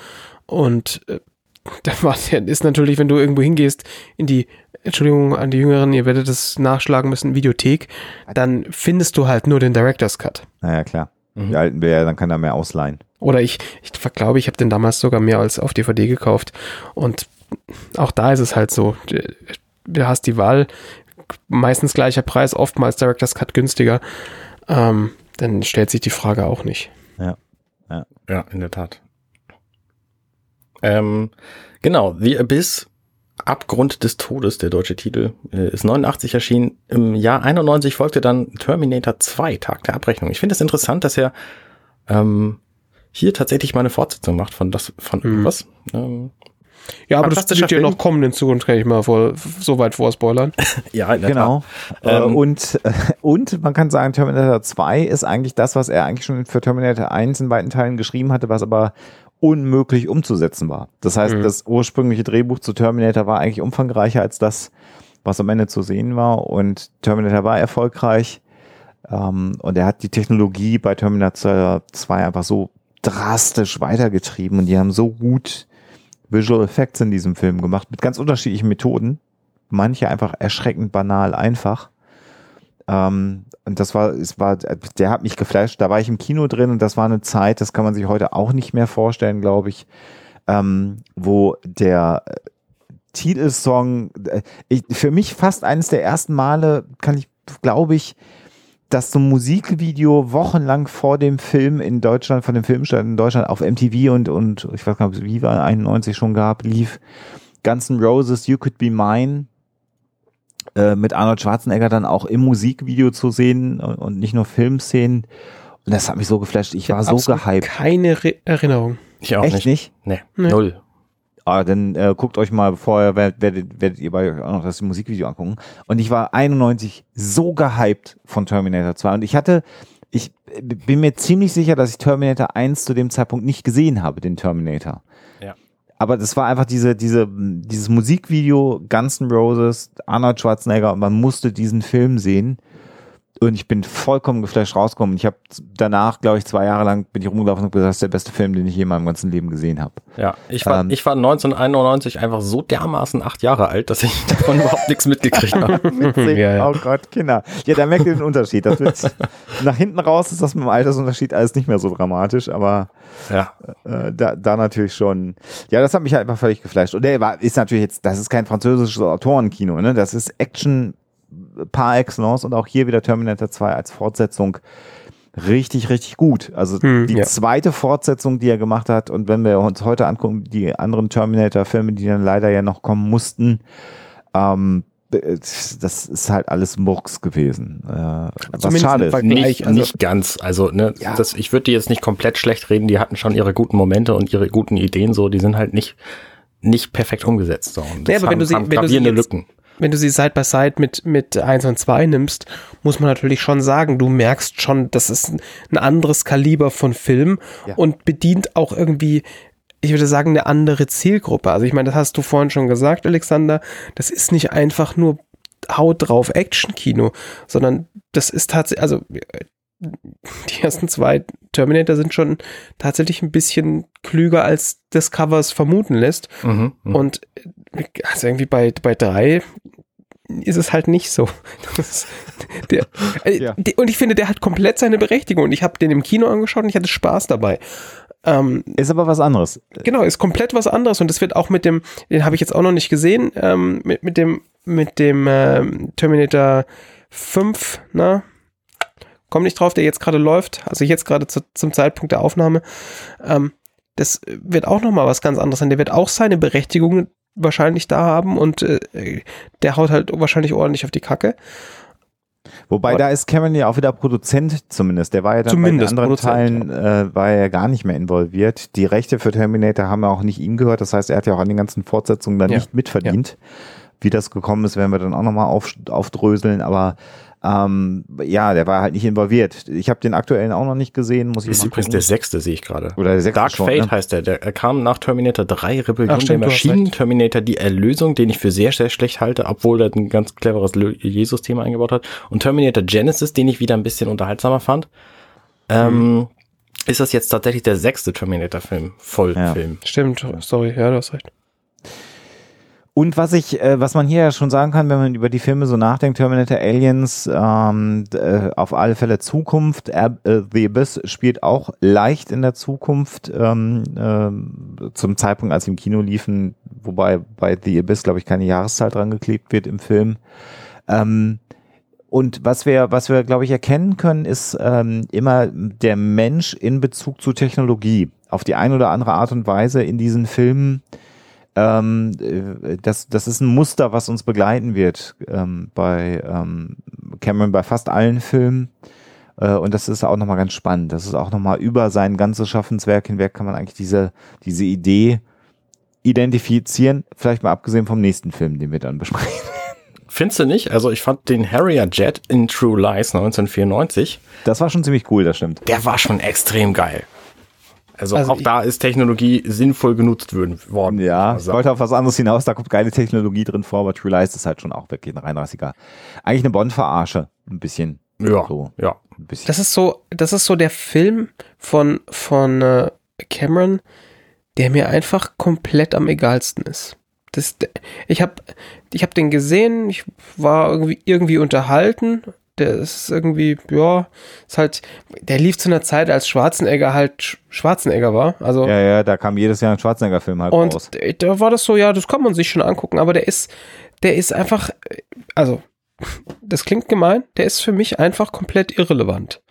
Und äh, da war der ist natürlich, wenn du irgendwo hingehst, in die, Entschuldigung an die Jüngeren, ihr werdet es nachschlagen müssen, Videothek, dann findest du halt nur den Director's Cut. Naja, klar. Mhm. Die alten er, dann kann er mehr ausleihen. Oder ich, ich glaube, ich habe den damals sogar mehr als auf DVD gekauft. Und auch da ist es halt so, du hast die Wahl, meistens gleicher Preis, oftmals Director's Cut günstiger. Ähm, dann stellt sich die Frage auch nicht. Ja. Ja, ja in der Tat. Ähm, genau, The Abyss, Abgrund des Todes, der deutsche Titel, äh, ist 89 erschienen. Im Jahr 91 folgte dann Terminator 2, Tag der Abrechnung. Ich finde es interessant, dass er ähm, hier tatsächlich mal eine Fortsetzung macht von das, von hm. was? Ähm, ja, aber das wird ja noch kommen in Zukunft, kann ich mal vor, so weit vorspoilern. ja, genau. Ähm, und, äh, und man kann sagen, Terminator 2 ist eigentlich das, was er eigentlich schon für Terminator 1 in beiden Teilen geschrieben hatte, was aber unmöglich umzusetzen war. Das heißt, mhm. das ursprüngliche Drehbuch zu Terminator war eigentlich umfangreicher als das, was am Ende zu sehen war. Und Terminator war erfolgreich. Ähm, und er hat die Technologie bei Terminator 2 einfach so drastisch weitergetrieben und die haben so gut Visual Effects in diesem Film gemacht, mit ganz unterschiedlichen Methoden. Manche einfach erschreckend banal einfach. Ähm, und das war, es war, der hat mich geflasht. Da war ich im Kino drin und das war eine Zeit, das kann man sich heute auch nicht mehr vorstellen, glaube ich, ähm, wo der äh, Titelsong, äh, ich, für mich fast eines der ersten Male, kann ich, glaube ich, dass so ein Musikvideo wochenlang vor dem Film in Deutschland, von dem Filmstart in Deutschland auf MTV und, und ich weiß gar nicht, ob es Viva 91 schon gab, lief. Guns N' Roses, You Could Be Mine, äh, mit Arnold Schwarzenegger dann auch im Musikvideo zu sehen und, und nicht nur Filmszenen. Und das hat mich so geflasht. Ich, ich war so gehypt. Keine Re Erinnerung. Ich auch Echt nicht. nicht? Nee, nee. null. Ah, dann äh, guckt euch mal vorher, werdet, werdet, werdet ihr bei euch auch noch das Musikvideo angucken. Und ich war 91 so gehypt von Terminator 2. Und ich hatte, ich bin mir ziemlich sicher, dass ich Terminator 1 zu dem Zeitpunkt nicht gesehen habe, den Terminator. Aber das war einfach diese, diese, dieses Musikvideo, Guns N' Roses, Arnold Schwarzenegger, und man musste diesen Film sehen. Und ich bin vollkommen geflasht rausgekommen. Ich habe danach, glaube ich, zwei Jahre lang bin ich rumgelaufen und gesagt, das ist der beste Film, den ich je in meinem ganzen Leben gesehen habe. Ja, ich war, ähm, ich war 1991 einfach so dermaßen acht Jahre alt, dass ich davon überhaupt nichts mitgekriegt habe. ja, ja. Oh Gott, Kinder. Ja, da merkt ihr den Unterschied. Das wird, nach hinten raus ist das mit dem Altersunterschied alles nicht mehr so dramatisch, aber ja. Äh, da, da natürlich schon. Ja, das hat mich halt einfach völlig geflasht. Und der war, ist natürlich jetzt, das ist kein französisches Autorenkino, ne? Das ist Action par excellence und auch hier wieder Terminator 2 als Fortsetzung richtig, richtig gut. Also hm, die ja. zweite Fortsetzung, die er gemacht hat und wenn wir uns heute angucken, die anderen Terminator-Filme, die dann leider ja noch kommen mussten, ähm, das ist halt alles Murks gewesen. Äh, was schade ist. Nicht, also, nicht ganz. Also, ne, ja. das, ich würde die jetzt nicht komplett schlecht reden. Die hatten schon ihre guten Momente und ihre guten Ideen so. Die sind halt nicht, nicht perfekt umgesetzt. So. Und das ja, aber haben, wenn du sie, wenn du sie jetzt, Lücken wenn du sie Side by Side mit, mit 1 und 2 nimmst, muss man natürlich schon sagen, du merkst schon, das ist ein anderes Kaliber von Film ja. und bedient auch irgendwie, ich würde sagen, eine andere Zielgruppe. Also ich meine, das hast du vorhin schon gesagt, Alexander, das ist nicht einfach nur Haut drauf Action-Kino, sondern das ist tatsächlich, also die ersten zwei Terminator sind schon tatsächlich ein bisschen klüger, als das Covers vermuten lässt. Mhm, mh. Und also irgendwie bei, bei drei ist es halt nicht so. der, äh, ja. der, und ich finde, der hat komplett seine Berechtigung. Und ich habe den im Kino angeschaut und ich hatte Spaß dabei. Ähm, ist aber was anderes. Genau, ist komplett was anderes. Und das wird auch mit dem, den habe ich jetzt auch noch nicht gesehen, ähm, mit, mit dem, mit dem ähm, Terminator 5, na, komm nicht drauf, der jetzt gerade läuft, also jetzt gerade zu, zum Zeitpunkt der Aufnahme. Ähm, das wird auch nochmal was ganz anderes sein. Der wird auch seine Berechtigung wahrscheinlich da haben und äh, der haut halt wahrscheinlich ordentlich auf die Kacke. Wobei, da ist Cameron ja auch wieder Produzent zumindest. Der war ja dann bei den anderen Teilen äh, war er ja gar nicht mehr involviert. Die Rechte für Terminator haben ja auch nicht ihm gehört. Das heißt, er hat ja auch an den ganzen Fortsetzungen dann ja. nicht mitverdient. Ja. Wie das gekommen ist, werden wir dann auch nochmal auf, aufdröseln. Aber ähm, ja, der war halt nicht involviert. Ich habe den aktuellen auch noch nicht gesehen, muss ich Ist übrigens der sechste, sehe ich gerade. Oder der sechste Dark schon, Fate ne? heißt der. Der kam nach Terminator 3, Rebellion Ach, stimmt, der Maschinen, Terminator die Erlösung, den ich für sehr, sehr schlecht halte, obwohl er ein ganz cleveres Jesus-Thema eingebaut hat. Und Terminator Genesis, den ich wieder ein bisschen unterhaltsamer fand. Ähm, mhm. ist das jetzt tatsächlich der sechste Terminator-Film, Vollfilm. Ja. Stimmt, sorry, ja, du hast recht. Und was ich, äh, was man hier ja schon sagen kann, wenn man über die Filme so nachdenkt, Terminator Aliens, ähm, äh, auf alle Fälle Zukunft, äh, The Abyss spielt auch leicht in der Zukunft, ähm, äh, zum Zeitpunkt, als sie im Kino liefen, wobei bei The Abyss, glaube ich, keine Jahreszahl dran geklebt wird im Film. Ähm, und was wir, was wir, glaube ich, erkennen können, ist ähm, immer der Mensch in Bezug zu Technologie. Auf die eine oder andere Art und Weise in diesen Filmen ähm, äh, das, das ist ein Muster, was uns begleiten wird ähm, bei ähm, Cameron bei fast allen Filmen. Äh, und das ist auch nochmal ganz spannend. Das ist auch nochmal über sein ganzes Schaffenswerk hinweg kann man eigentlich diese, diese Idee identifizieren, vielleicht mal abgesehen vom nächsten Film, den wir dann besprechen. Findest du nicht? Also ich fand den Harrier Jet in True Lies 1994. Das war schon ziemlich cool, das stimmt. Der war schon extrem geil. Also, also auch da ist Technologie sinnvoll genutzt worden. Ja, ich wollte auf was anderes hinaus, da kommt geile Technologie drin vor, aber True Lies ist halt schon auch wirklich ein 33er. Eigentlich eine Bond-Verarsche, ein bisschen. Ja, so, ja. Ein bisschen. Das ist so, das ist so der Film von, von äh, Cameron, der mir einfach komplett am egalsten ist. Das, ich habe ich hab den gesehen, ich war irgendwie, irgendwie unterhalten, der ist irgendwie, ja, ist halt, der lief zu einer Zeit, als Schwarzenegger halt Schwarzenegger war. Also, ja, ja, da kam jedes Jahr ein Schwarzenegger-Film halt und raus. Und da war das so, ja, das kann man sich schon angucken, aber der ist, der ist einfach, also, das klingt gemein, der ist für mich einfach komplett irrelevant.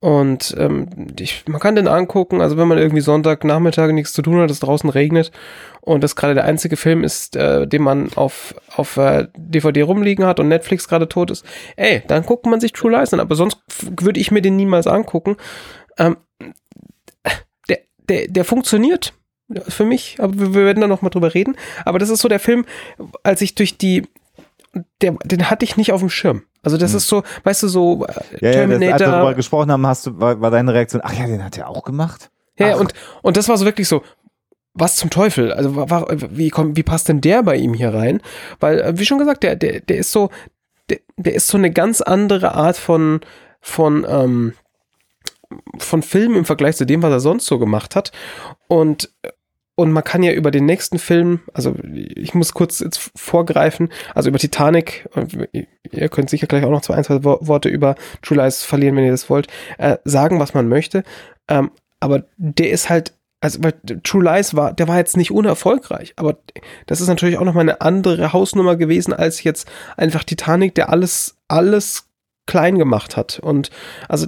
Und ähm, ich, man kann den angucken, also wenn man irgendwie Sonntagnachmittag nichts zu tun hat, es draußen regnet und das gerade der einzige Film ist, äh, den man auf, auf äh, DVD rumliegen hat und Netflix gerade tot ist, ey, dann guckt man sich True Lies an, aber sonst würde ich mir den niemals angucken. Ähm, der, der, der funktioniert für mich, aber wir werden da nochmal drüber reden. Aber das ist so der Film, als ich durch die der, den hatte ich nicht auf dem Schirm. Also das hm. ist so, weißt du, so äh, ja, Terminator. Ja, das, als wir darüber gesprochen haben, hast du, war, war deine Reaktion, ach ja, den hat er auch gemacht? Ja, ach. und, und das war so wirklich so, was zum Teufel? Also wie, kommt, wie passt denn der bei ihm hier rein? Weil, äh, wie schon gesagt, der, der, der ist so, der, der ist so eine ganz andere Art von, von, ähm, von Film im Vergleich zu dem, was er sonst so gemacht hat. Und und man kann ja über den nächsten Film, also ich muss kurz jetzt vorgreifen, also über Titanic, ihr könnt sicher gleich auch noch zwei, ein, zwei Worte über True Lies verlieren, wenn ihr das wollt, äh, sagen, was man möchte. Ähm, aber der ist halt, also weil True Lies war, der war jetzt nicht unerfolgreich, aber das ist natürlich auch nochmal eine andere Hausnummer gewesen als jetzt einfach Titanic, der alles, alles klein gemacht hat. Und also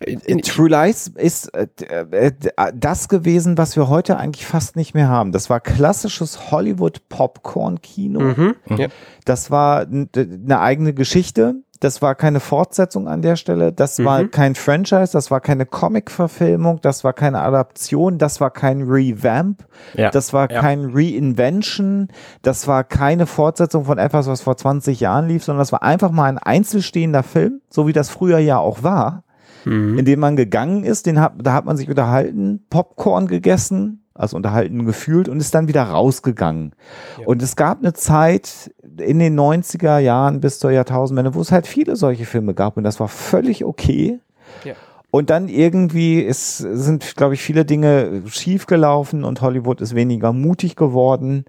in True Lies ist äh, äh, das gewesen, was wir heute eigentlich fast nicht mehr haben. Das war klassisches Hollywood Popcorn Kino. Mhm, ja. Das war eine eigene Geschichte. Das war keine Fortsetzung an der Stelle. Das mhm. war kein Franchise. Das war keine Comic-Verfilmung. Das war keine Adaption. Das war kein Revamp. Ja. Das war ja. kein Reinvention. Das war keine Fortsetzung von etwas, was vor 20 Jahren lief, sondern das war einfach mal ein einzelstehender Film, so wie das früher ja auch war, mhm. in dem man gegangen ist. Den hat, da hat man sich unterhalten, Popcorn gegessen, also unterhalten gefühlt und ist dann wieder rausgegangen. Ja. Und es gab eine Zeit in den 90er Jahren bis zur Jahrtausendwende, wo es halt viele solche Filme gab und das war völlig okay. Ja. Und dann irgendwie ist, sind, glaube ich, viele Dinge schiefgelaufen und Hollywood ist weniger mutig geworden.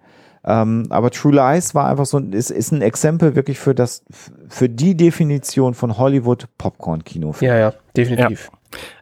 Ähm, aber True Lies war einfach so, ist, ist ein Exempel wirklich für das, für die Definition von Hollywood Popcorn-Kino. Ja, ja, definitiv.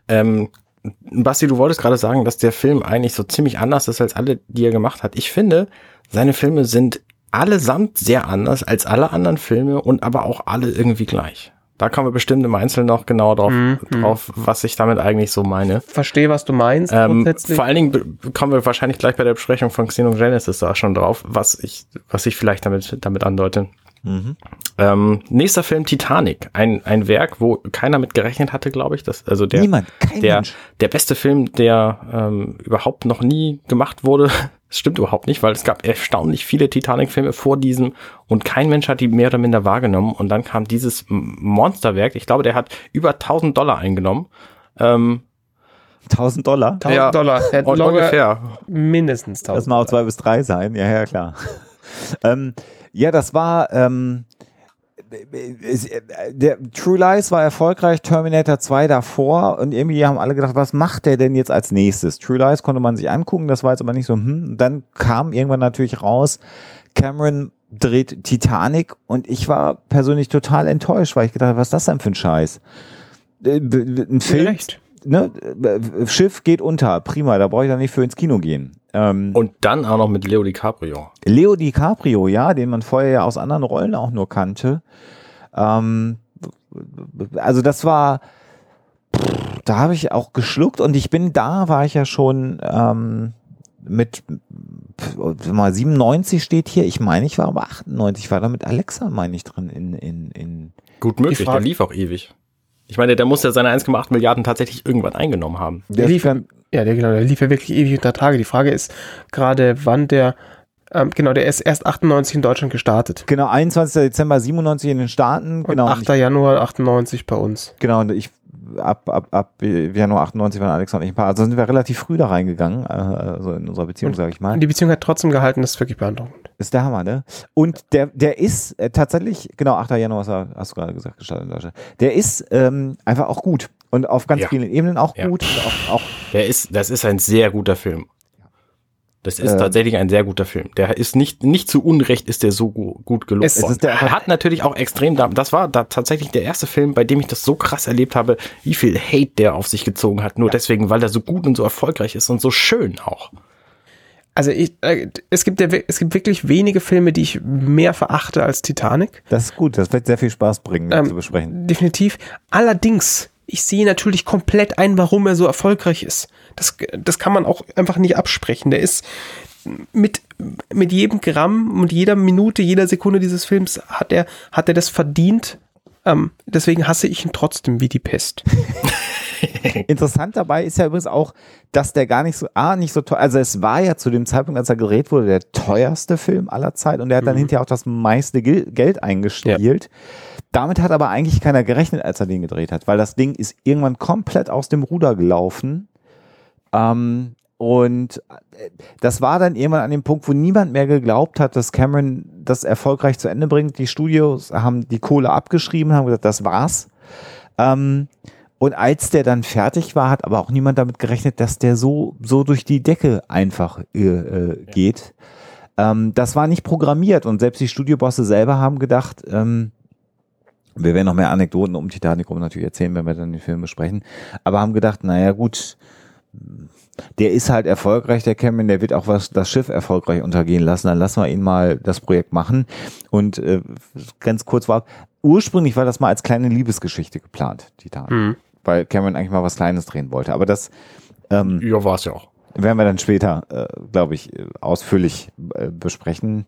Ja. Ähm, Basti, du wolltest gerade sagen, dass der Film eigentlich so ziemlich anders ist als alle, die er gemacht hat. Ich finde, seine Filme sind allesamt sehr anders als alle anderen Filme und aber auch alle irgendwie gleich. Da kommen wir bestimmt im Einzelnen noch genau drauf, mm, drauf was ich damit eigentlich so meine. Verstehe, was du meinst. Ähm, vor allen Dingen kommen wir wahrscheinlich gleich bei der Besprechung von Xenogenesis da schon drauf, was ich, was ich vielleicht damit, damit andeute. Mhm. Ähm, nächster Film Titanic, ein, ein Werk, wo keiner mit gerechnet hatte, glaube ich. Das, also der, Niemand, der, der beste Film, der ähm, überhaupt noch nie gemacht wurde. Das stimmt überhaupt nicht, weil es gab erstaunlich viele Titanic-Filme vor diesem und kein Mensch hat die mehr oder minder wahrgenommen. Und dann kam dieses Monsterwerk. Ich glaube, der hat über 1000 Dollar eingenommen. Ähm, 1000 Dollar? 1000 ja, Dollar. ungefähr. Mindestens 1000 Das mal auch zwei bis drei sein. Ja, ja, klar. ähm, ja, das war, ähm, der True Lies war erfolgreich, Terminator 2 davor und irgendwie haben alle gedacht, was macht der denn jetzt als nächstes? True Lies konnte man sich angucken, das war jetzt aber nicht so, hm. Und dann kam irgendwann natürlich raus, Cameron dreht Titanic und ich war persönlich total enttäuscht, weil ich gedacht habe, was ist das denn für ein Scheiß? Äh, Ein Film, Recht. Ne, Schiff geht unter, prima, da brauche ich dann nicht für ins Kino gehen. Ähm, Und dann auch noch mit Leo DiCaprio. Leo DiCaprio, ja, den man vorher ja aus anderen Rollen auch nur kannte. Ähm, also das war, da habe ich auch geschluckt und ich bin da, war ich ja schon ähm, mit pf, mal 97 steht hier, ich meine, ich war aber 98, war da mit Alexa, meine ich, drin in, in, in Gut möglich, der lief auch ewig. Ich meine, der muss ja seine 1,8 Milliarden tatsächlich irgendwann eingenommen haben. Der lief, kann- ja, der, genau, der lief ja wirklich ewig unter Tage. Die Frage ist gerade, wann der, ähm, genau, der ist erst 98 in Deutschland gestartet. genau, 21. Dezember 97 in den Staaten, Und genau. und 8. Januar 98 bei uns. Genau, und ich ab, ab, ab Januar 98 waren Alex und ich ein paar. Also sind wir relativ früh da reingegangen, äh, also in unserer Beziehung, sage ich mal. Und die Beziehung hat trotzdem gehalten, das ist wirklich beeindruckend. Ist der Hammer, ne? Und der, der ist äh, tatsächlich, genau, 8. Januar hast du- hast du gerade gesagt, gestartet in Deutschland. Der ist ähm, einfach auch gut. Und auf ganz Ja. vielen Ebenen auch Ja. gut. Auch, auch Der ist, das ist ein sehr guter Film. Das ist Ähm. tatsächlich ein sehr guter Film. Der ist nicht, nicht zu Unrecht ist der so gu gut gelobt Es ist der- Er hat natürlich auch extrem, da- das war da tatsächlich der erste Film, bei dem ich das so krass erlebt habe, wie viel Hate der auf sich gezogen hat. Nur deswegen, weil er so gut und so erfolgreich ist und so schön auch. Also ich, äh, es gibt ja, we- es gibt wirklich wenige Filme, die ich mehr verachte als Titanic. das ist gut. Das wird sehr viel Spaß bringen, Ähm, zu besprechen. Definitiv. Allerdings, ich sehe natürlich komplett ein, warum er so erfolgreich ist. Das, das kann man auch einfach nicht absprechen. Der ist mit, mit jedem Gramm und jeder Minute, jeder Sekunde dieses Films hat er, hat er das verdient. Ähm, deswegen hasse ich ihn trotzdem wie die Pest. Interessant dabei ist ja übrigens auch, dass der gar nicht so, ah, nicht so teuer, also es war ja zu dem Zeitpunkt, als er gedreht wurde, der teuerste Film aller Zeiten und der hat dann hinterher auch das meiste Geld eingespielt. Damit hat aber eigentlich keiner gerechnet, als er den gedreht hat, weil das Ding ist irgendwann komplett aus dem Ruder gelaufen. Ähm, und äh, das war dann irgendwann an dem Punkt, wo niemand mehr geglaubt hat, dass Cameron das erfolgreich zu Ende bringt. Die Studios haben die Kohle abgeschrieben, haben gesagt, das war's. Ähm, und als der dann fertig war, hat aber auch niemand damit gerechnet, dass der so, so durch die Decke einfach äh, äh, geht. Ähm, das war nicht programmiert und selbst die Studiobosse selber haben gedacht, ähm, wir werden noch mehr Anekdoten um Titanic rum natürlich erzählen, wenn wir dann den Film besprechen, aber haben gedacht, naja gut, der ist halt erfolgreich, der Cameron, der wird auch was das Schiff erfolgreich untergehen lassen, dann lassen wir ihn mal das Projekt machen. Und äh, ganz kurz war, ursprünglich war das mal als kleine Liebesgeschichte geplant, Titanic, Hm. weil Cameron eigentlich mal was Kleines drehen wollte. Aber das ähm, Ja, war es ja auch. werden wir dann später, äh, glaube ich, äh, ausführlich äh, besprechen.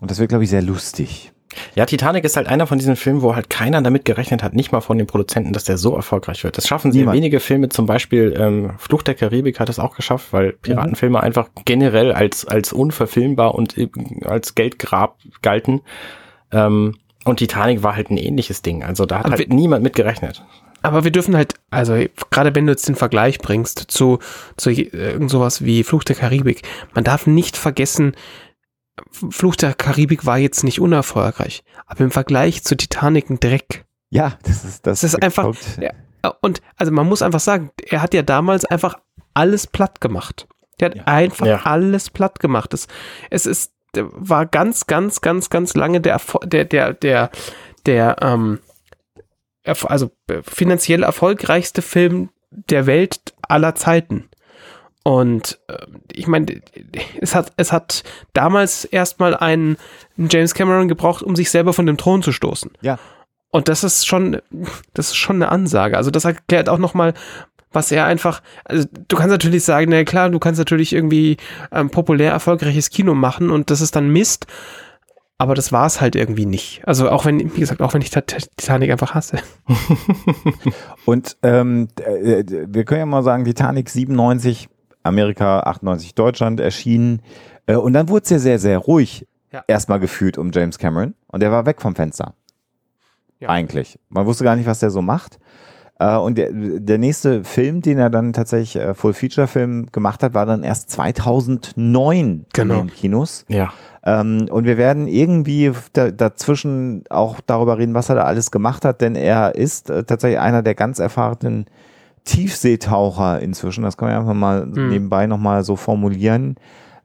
Und das wird, glaube ich, sehr lustig. Ja, Titanic ist halt einer von diesen Filmen, wo halt keiner damit gerechnet hat, nicht mal von den Produzenten, dass der so erfolgreich wird. Das schaffen sie Niemand. wenige Filme, zum Beispiel ähm, Fluch der Karibik hat es auch geschafft, weil Piratenfilme einfach generell als, als unverfilmbar und als Geldgrab galten. Ähm, und Titanic war halt ein ähnliches Ding. Also da hat Aber halt wir- niemand mit gerechnet. Aber wir dürfen halt, also gerade wenn du jetzt den Vergleich bringst zu, zu äh, irgend sowas wie Fluch der Karibik, man darf nicht vergessen, Fluch der Karibik war jetzt nicht unerfolgreich, aber im Vergleich zu Titanic ein Dreck. Ja, das ist das. Das ist einfach- Ja. Und also man muss einfach sagen, er hat ja damals einfach alles platt gemacht. Der hat Ja. einfach Ja. alles platt gemacht. Es, es ist, war ganz, ganz, ganz, ganz lange der, der, der, der, der, ähm, also finanziell erfolgreichste Film der Welt aller Zeiten. Und äh, ich meine, es hat, es hat damals erstmal einen, einen James Cameron gebraucht, um sich selber von dem Thron zu stoßen. Ja. Und das ist schon, das ist schon eine Ansage. Also das erklärt auch nochmal, was er einfach, also du kannst natürlich sagen, na klar, du kannst natürlich irgendwie ähm, populär erfolgreiches Kino machen und das ist dann Mist. Aber das war es halt irgendwie nicht. Also auch wenn, wie gesagt, auch wenn ich Tit- Titanic einfach hasse. Und ähm, äh, wir können ja mal sagen, Titanic 97, Amerika 98, Deutschland erschienen. Äh, und dann wurde es ja sehr, sehr ruhig Ja. erstmal gefühlt um James Cameron. Und der war weg vom Fenster. Ja. Eigentlich. Man wusste gar nicht, was der so macht. Äh, und der, der nächste Film, den er dann tatsächlich äh, Full-Feature-Film gemacht hat, war dann erst 2009 Genau. in den Kinos. Ja. Ähm, und wir werden irgendwie da, dazwischen auch darüber reden, was er da alles gemacht hat, denn er ist tatsächlich einer der ganz erfahrenen Tiefseetaucher inzwischen. Das kann man einfach mal Hm. nebenbei nochmal so formulieren.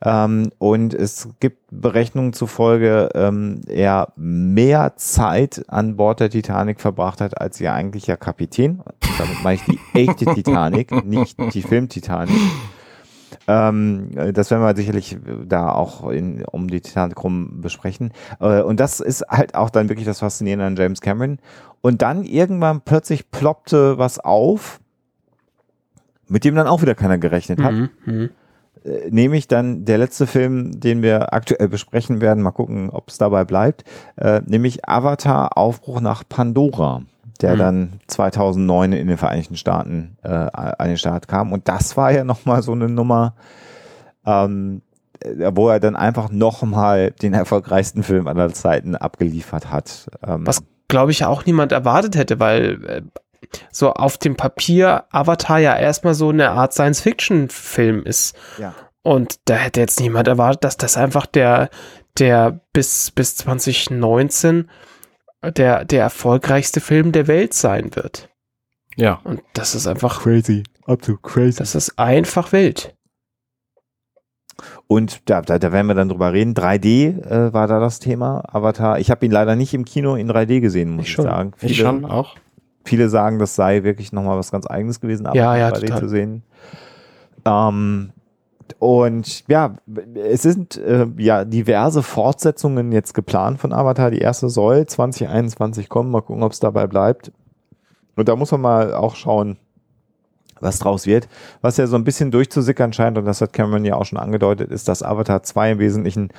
Ähm, und es gibt Berechnungen zufolge, ähm, er mehr Zeit an Bord der Titanic verbracht hat als ihr eigentlicher Kapitän. Damit meine ich die echte Titanic, nicht die Film-Titanic. Ähm, das werden wir sicherlich da auch in, um die Titanic rum besprechen. Äh, und das ist halt auch dann wirklich das Faszinierende an James Cameron. Und dann irgendwann plötzlich ploppte was auf, mit dem dann auch wieder keiner gerechnet hat. Mhm, mhm. Äh, nämlich dann der letzte Film, den wir aktuell besprechen werden, mal gucken, ob es dabei bleibt, äh, nämlich Avatar Aufbruch nach Pandora, der Mhm. dann 2009 in den Vereinigten Staaten äh, an den Start kam. Und das war ja nochmal so eine Nummer, ähm, äh, wo er dann einfach nochmal den erfolgreichsten Film aller Zeiten abgeliefert hat. Ähm, Was, glaube ich, auch niemand erwartet hätte, weil äh, so auf dem Papier Avatar ja erstmal so eine Art Science-Fiction-Film ist. Ja. Und da hätte jetzt niemand erwartet, dass das einfach der, der bis, bis 2019 der, der erfolgreichste Film der Welt sein wird. Ja. Und das ist einfach, crazy, absolut crazy. das ist einfach wild. Und da, da, da werden wir dann drüber reden. 3D äh, war da das Thema, Avatar. Ich habe ihn leider nicht im Kino in 3D gesehen, muss Ich ich, schon. sagen. Ich schon auch. Viele sagen, das sei wirklich nochmal was ganz Eigenes gewesen, Ja, ja, 3D total. zu sehen. Ähm, und ja, es sind äh, ja diverse Fortsetzungen jetzt geplant von Avatar. Die erste soll 2021 kommen. Mal gucken, ob es dabei bleibt. Und da muss man mal auch schauen, was draus wird. Was ja so ein bisschen durchzusickern scheint, und das hat Cameron ja auch schon angedeutet, ist, dass Avatar 2 im Wesentlichen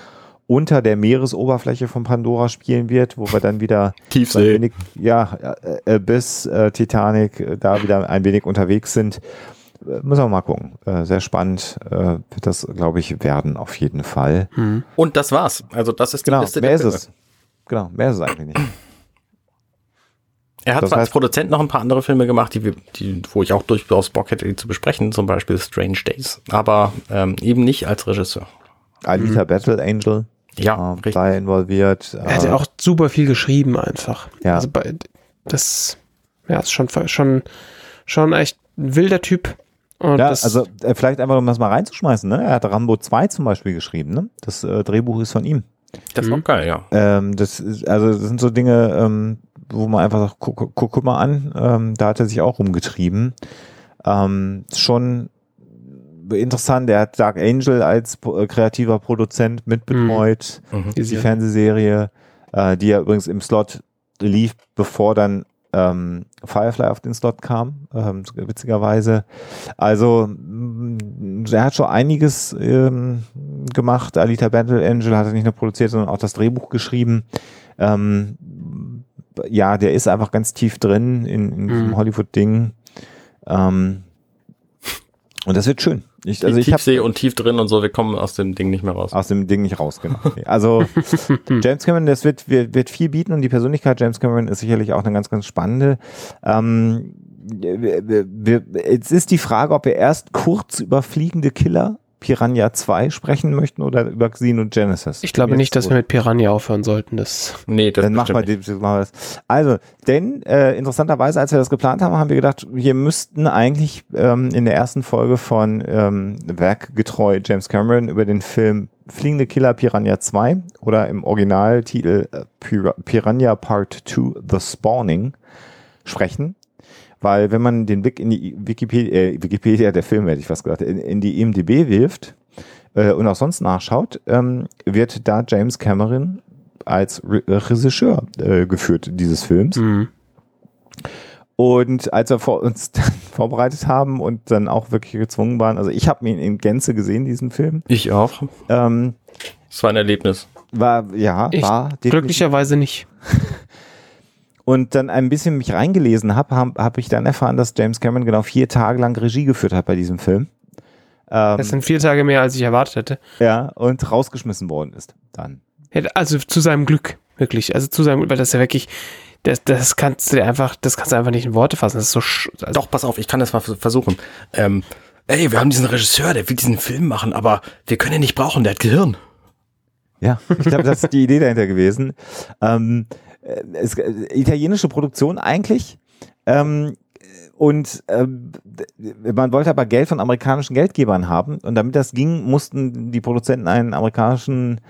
unter der Meeresoberfläche von Pandora spielen wird, wo wir dann wieder Tiefsee. wenig, ja, äh, bis äh, Titanic äh, da wieder ein wenig unterwegs sind. Äh, müssen wir mal gucken. Äh, sehr spannend äh, wird das, glaube ich, werden auf jeden Fall. Hm. Und das war's. Also das ist die Genau, Liste mehr ist es. Genau, mehr ist es eigentlich nicht. Er hat Das zwar als Produzent noch ein paar andere Filme gemacht, die, die wo ich auch durchaus Bock hätte, die zu besprechen, zum Beispiel Strange Days, aber ähm, eben nicht als Regisseur. Alita Battle Angel Ja, äh, richtig. da involviert. Er hat äh, ja auch super viel geschrieben einfach. Ja. Also bei, das, ja, ist schon, schon, schon echt ein wilder Typ. Und Ja, das, also äh, vielleicht einfach, um das mal reinzuschmeißen. Ne? Er hat Rambo 2 zum Beispiel geschrieben. Ne? Das äh, Drehbuch ist von ihm. Das war geil, ja. Ähm, das ist, also das sind so Dinge, ähm, wo man einfach sagt, guck, guck, guck mal an, ähm, da hat er sich auch rumgetrieben. Ähm, ist schon interessant, er hat Dark Angel als äh, kreativer Produzent mitbetreut, Mhm. die Fernsehserie, äh, die ja übrigens im Slot lief, bevor dann ähm, Firefly auf den Slot kam, ähm, witzigerweise. Also mh, er hat schon einiges ähm, gemacht. Alita Battle Angel hat er nicht nur produziert, sondern auch das Drehbuch geschrieben. Ähm, ja, der ist einfach ganz tief drin in, in diesem Mhm. Hollywood-Ding. Ähm, und das wird schön. Ich, also ich habe Tiefsee und tief drin und so, wir kommen aus dem Ding nicht mehr raus. aus dem Ding nicht raus, genau. Also James Cameron, das wird, wird, wird viel bieten und die Persönlichkeit James Cameron ist sicherlich auch eine ganz, ganz spannende. Ähm, wir, wir, wir, jetzt ist die Frage, ob wir erst kurz über fliegende Killer Piranha 2 sprechen möchten oder über Xenogenesis. ich glaube nicht, dass wir mit Piranha aufhören sollten. Das, Nee, das dann machen wir, die- das machen wir das. Also, denn äh, interessanterweise, als wir das geplant haben, haben wir gedacht, wir müssten eigentlich ähm, in der ersten Folge von ähm, Werkgetreu James Cameron über den Film Fliegende Killer Piranha 2 oder im Originaltitel äh, Pira Piranha Part 2 The Spawning sprechen. Weil wenn man den Blick in die Wikipedia, äh, Wikipedia der Film, hätte ich fast gesagt, in, in die IMDB wirft äh, und auch sonst nachschaut, ähm, wird da James Cameron als Re Regisseur äh, geführt dieses Films. hm. Und als wir vor, uns dann vorbereitet haben und dann auch wirklich gezwungen waren, also ich habe ihn in Gänze gesehen, diesen Film, Ich auch. ähm, Es war ein Erlebnis. war, ja, Ich war glücklicherweise nicht. und dann ein bisschen mich reingelesen habe, habe hab ich dann erfahren, dass James Cameron genau vier Tage lang Regie geführt hat bei diesem Film. Ähm, Das sind vier Tage mehr, als ich erwartet hätte. ja, und rausgeschmissen worden ist dann. Also zu seinem Glück, wirklich. Also zu seinem, weil das ja wirklich, das, das kannst du dir einfach, das kannst du einfach nicht in Worte fassen. Das ist so, sch- also, Doch, pass auf, ich kann das mal vers- versuchen. Ähm, ey, wir haben diesen Regisseur, der will diesen Film machen, aber wir können ihn nicht brauchen, der hat Gehirn. Ja, ich glaube, das ist die Idee dahinter gewesen. Ähm, äh, es, äh, italienische Produktion eigentlich. Ähm, und äh, man wollte aber Geld von amerikanischen Geldgebern haben und damit das ging, mussten die Produzenten einen amerikanischen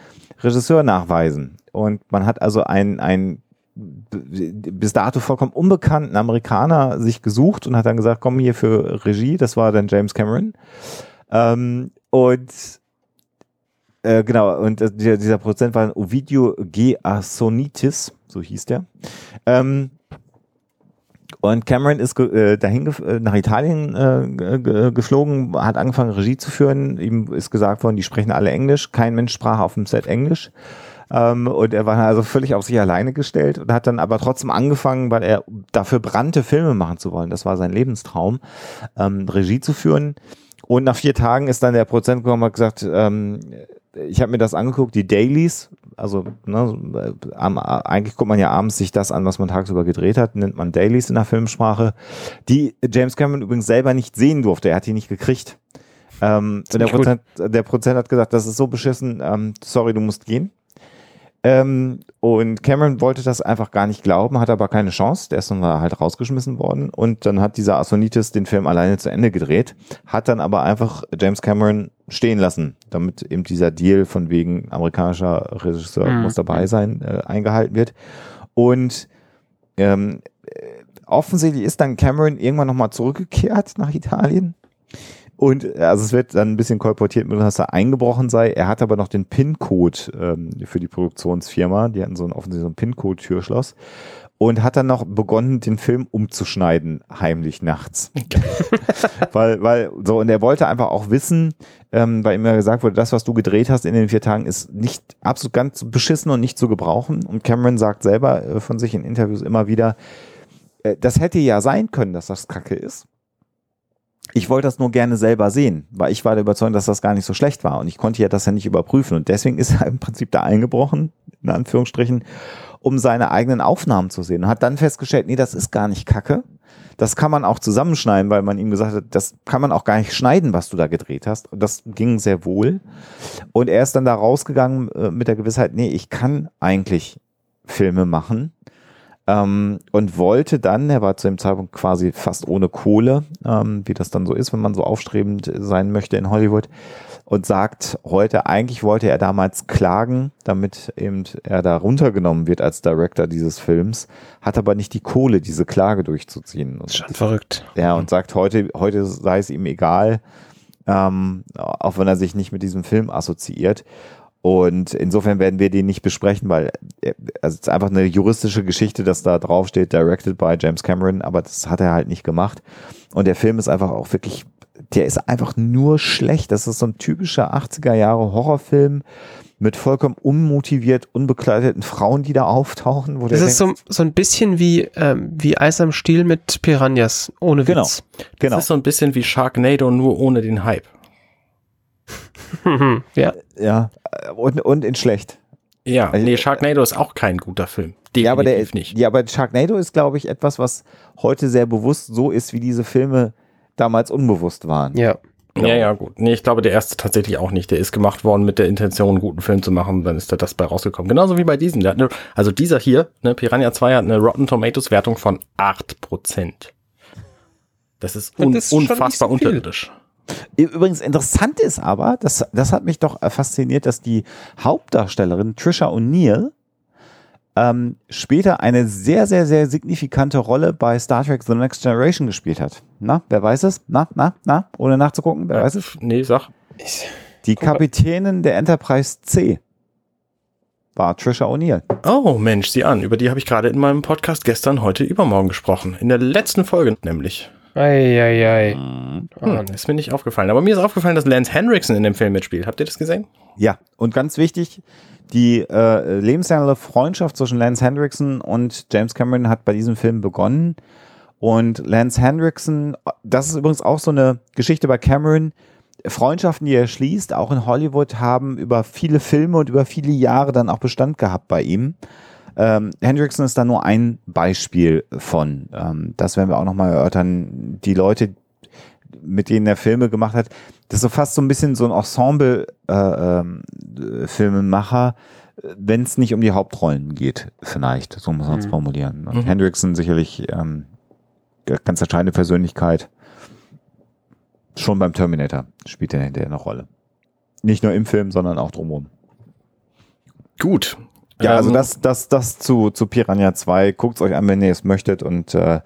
Regisseur nachweisen. Und man hat also einen, einen bis dato vollkommen unbekannten Amerikaner sich gesucht und hat dann gesagt, komm hier für Regie, das war dann James Cameron. Ähm, und äh, genau, und äh, dieser, dieser Produzent war Ovidio G. Asonitis, so hieß der. Ähm, und Cameron ist äh, dahin äh, nach Italien äh, geflogen, hat angefangen Regie zu führen. Ihm ist gesagt worden, die sprechen alle Englisch. Kein Mensch sprach auf dem Set Englisch. Ähm, und er war also völlig auf sich alleine gestellt und hat dann aber trotzdem angefangen, weil er dafür brannte, Filme machen zu wollen. Das war sein Lebenstraum, ähm, Regie zu führen. Und nach vier Tagen ist dann der Prozent gekommen und hat gesagt, ähm, ich habe mir das angeguckt, die Dailies, also ne, eigentlich guckt man ja abends sich das an, was man tagsüber gedreht hat, nennt man Dailies in der Filmsprache, die James Cameron übrigens selber nicht sehen durfte, er hat die nicht gekriegt. Ähm, der, Prozent, der Prozent hat gesagt, das ist so beschissen, ähm, sorry, du musst gehen. Ähm, und Cameron wollte das einfach gar nicht glauben, hat aber keine Chance. Der ist dann halt rausgeschmissen worden. Und dann hat dieser Asonitis den Film alleine zu Ende gedreht, hat dann aber einfach James Cameron stehen lassen, damit eben dieser Deal von wegen amerikanischer Regisseur mhm. muss dabei sein, äh, eingehalten wird. Und ähm, äh, offensichtlich ist dann Cameron irgendwann nochmal zurückgekehrt nach Italien und äh, also es wird dann ein bisschen kolportiert, dass er eingebrochen sei. Er hat aber noch den PIN-Code ähm, für die Produktionsfirma. Die hatten so ein offensichtlich so ein PIN-Code-Türschloss. Und hat dann noch begonnen, den Film umzuschneiden, heimlich nachts. weil, weil, so, und er wollte einfach auch wissen, ähm, weil ihm ja gesagt wurde, das, was du gedreht hast in den vier Tagen, ist nicht absolut ganz beschissen und nicht zu gebrauchen. Und Cameron sagt selber äh, von sich in Interviews immer wieder, äh, das hätte ja sein können, dass das Kacke ist. Ich wollte das nur gerne selber sehen, weil ich war der Überzeugung, dass das gar nicht so schlecht war und ich konnte ja das ja nicht überprüfen und deswegen ist er im Prinzip da eingebrochen, in Anführungsstrichen, um seine eigenen Aufnahmen zu sehen und hat dann festgestellt, nee, das ist gar nicht Kacke. Das kann man auch zusammenschneiden, weil man ihm gesagt hat, das kann man auch gar nicht schneiden, was du da gedreht hast. Und das ging sehr wohl. Und er ist dann da rausgegangen äh, mit der Gewissheit, nee, ich kann eigentlich Filme machen ähm, und wollte dann, er war zu dem Zeitpunkt quasi fast ohne Kohle, ähm, wie das dann so ist, wenn man so aufstrebend sein möchte in Hollywood, und sagt heute, eigentlich wollte er damals klagen, damit eben er da runtergenommen wird als Director dieses Films, hat aber nicht die Kohle, diese Klage durchzuziehen. Und, Schon verrückt. Ja, und sagt heute, heute sei es ihm egal, ähm, auch wenn er sich nicht mit diesem Film assoziiert. Und insofern werden wir den nicht besprechen, weil äh, also es ist einfach eine juristische Geschichte, dass da draufsteht, directed by James Cameron, aber das hat er halt nicht gemacht. Und der Film ist einfach auch wirklich, der ist einfach nur schlecht. Das ist so ein typischer 80er Jahre Horrorfilm mit vollkommen unmotiviert, unbekleideten Frauen, die da auftauchen. Wo das ist so, so ein bisschen wie, ähm, wie Eis am Stiel mit Piranhas, ohne Witz. Genau, genau. Das ist so ein bisschen wie Sharknado, nur ohne den Hype. ja. Ja, und, und in schlecht. Ja, also, nee, Sharknado ist auch kein guter Film. Definitiv ja, aber der, nicht. Ja, aber Sharknado ist, glaube ich, etwas, was heute sehr bewusst so ist, wie diese Filme damals unbewusst waren. Ja. Genau. Ja, ja, gut. Nee, ich glaube, der erste tatsächlich auch nicht. Der ist gemacht worden mit der Intention, einen guten Film zu machen. Dann ist da das bei rausgekommen. Genauso wie bei diesem. Der eine, also dieser hier, ne, Piranha 2 hat eine Rotten Tomatoes Wertung von 8%. Das ist, un das ist unfassbar so unterirdisch. Übrigens interessant ist aber, das, das hat mich doch fasziniert, dass die Hauptdarstellerin Trisha O'Neill ähm, später eine sehr, sehr, sehr signifikante Rolle bei Star Trek The Next Generation gespielt hat. Na, wer weiß es? Na, na, na, ohne nachzugucken, wer ja, weiß es? Nee, sag. Die Kapitänin der Enterprise C war Trisha O'Neill. Oh, Mensch, sieh an. Über die habe ich gerade in meinem Podcast gestern, heute, übermorgen gesprochen. In der letzten Folge nämlich. Eieiei. Hm, ist mir nicht aufgefallen. Aber mir ist aufgefallen, dass Lance Henriksen in dem Film mitspielt. Habt ihr das gesehen? Ja, und ganz wichtig, die äh, lebenslange Freundschaft zwischen Lance Henriksen und James Cameron hat bei diesem Film begonnen. Und Lance Henriksen, das ist übrigens auch so eine Geschichte bei Cameron, Freundschaften, die er schließt, auch in Hollywood, haben über viele Filme und über viele Jahre dann auch Bestand gehabt bei ihm. Ähm, Hendrickson ist da nur ein Beispiel von. Ähm, das werden wir auch nochmal erörtern. Die Leute, mit denen er Filme gemacht hat, das ist so fast so ein bisschen so ein Ensemble-Filmemacher, äh, ähm, wenn es nicht um die Hauptrollen geht, vielleicht, so muss man es mhm. formulieren. Und mhm. Hendrickson sicherlich ähm, ganz entscheidende Persönlichkeit. Schon beim Terminator spielt er hinterher eine Rolle. Nicht nur im Film, sondern auch drumherum. Gut. Ja, also das, das, das zu, zu Piranha 2, guckt es euch an, wenn ihr es möchtet und äh,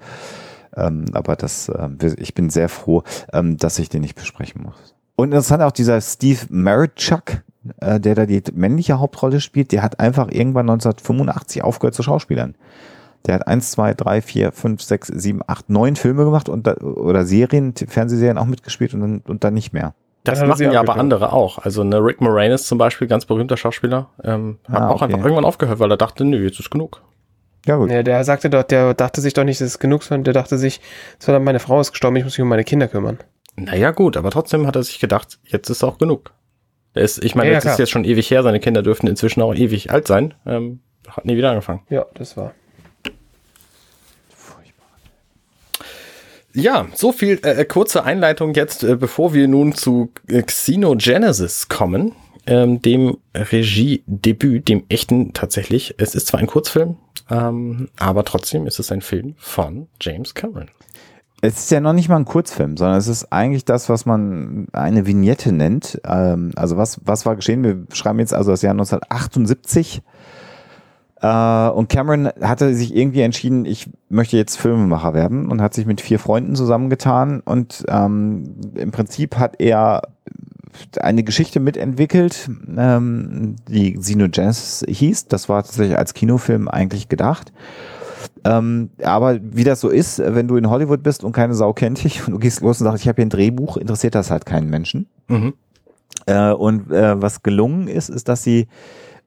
ähm, aber das, äh, ich bin sehr froh, ähm, dass ich den nicht besprechen muss. Und interessant auch dieser Steve Marichuk, äh, der da die männliche Hauptrolle spielt, der hat einfach irgendwann 1985 aufgehört zu Schauspielern. Der hat eins, zwei, drei, vier, fünf, sechs, sieben, acht, neun Filme gemacht und da, oder Serien, Fernsehserien auch mitgespielt und dann, und dann nicht mehr. Das hat sie machen ja aber andere auch. Also ne, Rick Moranis zum Beispiel, ganz berühmter Schauspieler, ähm, hat Ah, auch okay. einfach irgendwann aufgehört, weil er dachte, nö, jetzt ist genug. Ja gut. Ja, der sagte doch, der dachte sich doch nicht, dass es genug ist, sondern der dachte sich, so, meine Frau ist gestorben, ich muss mich um meine Kinder kümmern. Naja, gut, aber trotzdem hat er sich gedacht, jetzt ist auch genug. Der ist, ich meine, Ja, ja, das ist klar. jetzt schon ewig her, seine Kinder dürften inzwischen auch ewig alt sein. Ähm, hat nie wieder angefangen. Ja, das war. Ja, so viel äh, kurze Einleitung jetzt, äh, bevor wir nun zu äh, Xenogenesis kommen, ähm, dem Regiedebüt, dem echten tatsächlich. Es ist zwar ein Kurzfilm, ähm, aber trotzdem ist es ein Film von James Cameron. Es ist ja noch nicht mal ein Kurzfilm, sondern es ist eigentlich das, was man eine Vignette nennt. Ähm, also was, was war geschehen? Wir schreiben jetzt also das Jahr 1978. Äh, und Cameron hatte sich irgendwie entschieden, ich möchte jetzt Filmemacher werden und hat sich mit vier Freunden zusammengetan. Und ähm, im Prinzip hat er eine Geschichte mitentwickelt, ähm, die Xenogenesis hieß. Das war tatsächlich als Kinofilm eigentlich gedacht. Ähm, aber wie das so ist, wenn du in Hollywood bist und keine Sau kennt dich und du gehst los und sagst, ich habe hier ein Drehbuch, interessiert das halt keinen Menschen. Mhm. Äh, und äh, was gelungen ist, ist, dass sie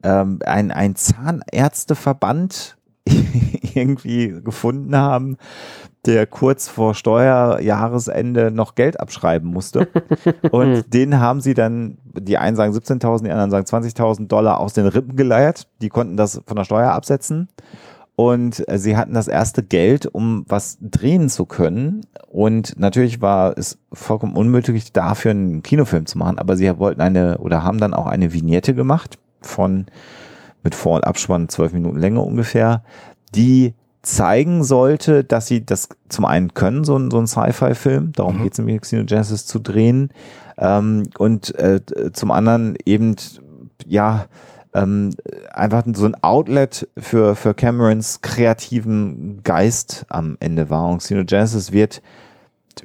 ähm, ein, ein Zahnärzteverband irgendwie gefunden haben, der kurz vor Steuerjahresende noch Geld abschreiben musste. Und den haben sie dann, die einen sagen 17.000, die anderen sagen 20.000 Dollar aus den Rippen geleiert. Die konnten das von der Steuer absetzen. Und äh, sie hatten das erste Geld, um was drehen zu können. Und natürlich war es vollkommen unmöglich, dafür einen Kinofilm zu machen. Aber sie wollten eine oder haben dann auch eine Vignette gemacht von mit Vor- und Abspann zwölf Minuten Länge ungefähr, die zeigen sollte, dass sie das zum einen können, so ein, so ein Sci-Fi-Film, darum Mhm. geht es im Xenogenesis zu drehen, ähm, und äh, zum anderen eben, ja, ähm, einfach so ein Outlet für, für Camerons kreativen Geist am Ende war. Und Xenogenesis wird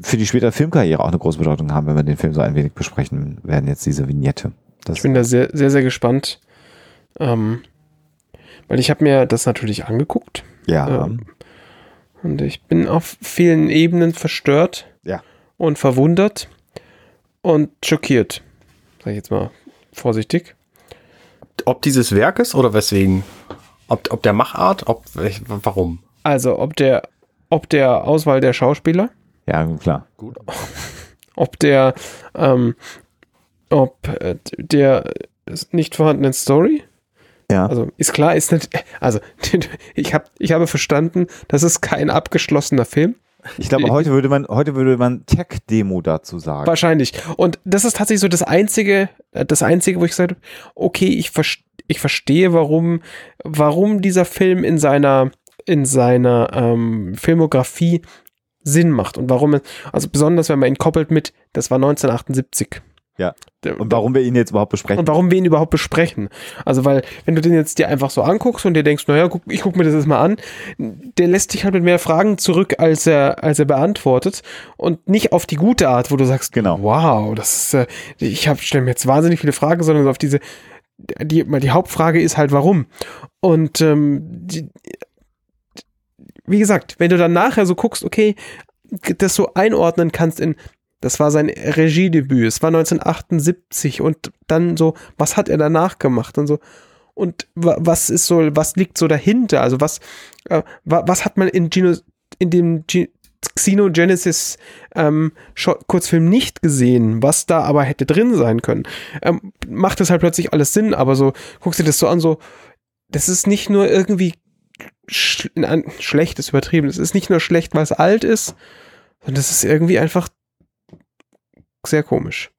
für die spätere Filmkarriere auch eine große Bedeutung haben, wenn wir den Film so ein wenig besprechen werden, jetzt diese Vignette. Das Ich bin da sehr, sehr, sehr gespannt. Ähm, weil ich habe mir das natürlich angeguckt ja, ähm, und ich bin auf vielen Ebenen verstört Ja. und verwundert und schockiert. Sag ich jetzt mal vorsichtig. Ob dieses Werkes oder weswegen? Ob, ob der Machart, ob warum? Also, ob der, ob der Auswahl der Schauspieler, ja, klar. Gut. ob der, ähm, ob äh, der nicht vorhandenen Story, Ja. Also ist klar, ist nicht, also ich habe ich habe verstanden, das ist kein abgeschlossener Film. Ich glaube, heute würde man, heute würde man Tech-Demo dazu sagen. Wahrscheinlich. Und das ist tatsächlich so das einzige, äh, das einzige, wo ich gesagt habe, okay, ich, vers ich verstehe, warum, warum dieser Film in seiner, in seiner ähm, Filmografie Sinn macht und warum, also besonders wenn man ihn koppelt mit, das war 1978. Ja. Und warum wir ihn jetzt überhaupt besprechen. Und warum wir ihn überhaupt besprechen. Also, weil, wenn du den jetzt dir einfach so anguckst und dir denkst, naja, guck, ich guck mir das jetzt mal an, der lässt dich halt mit mehr Fragen zurück, als er, als er beantwortet. Und nicht auf die gute Art, wo du sagst, Genau. wow, das ist, äh, ich habe stelle mir jetzt wahnsinnig viele Fragen, sondern so auf diese, die, mal die Hauptfrage ist halt, warum? Und ähm, die, wie gesagt, wenn du dann nachher so guckst, okay, das so einordnen kannst in, das war sein Regiedebüt, es war 1978 und dann so, was hat er danach gemacht und so. Und wa- was ist so, was liegt so dahinter? Also was, äh, wa- was hat man in Geno, in dem Ge Xenogenesis ähm, Kurzfilm nicht gesehen, was da aber hätte drin sein können? Ähm, macht das halt plötzlich alles Sinn, aber so, guckst du das so an, so, das ist nicht nur irgendwie sch schlecht, ist übertrieben, es ist nicht nur schlecht, weil es alt ist, sondern das ist irgendwie einfach sehr komisch.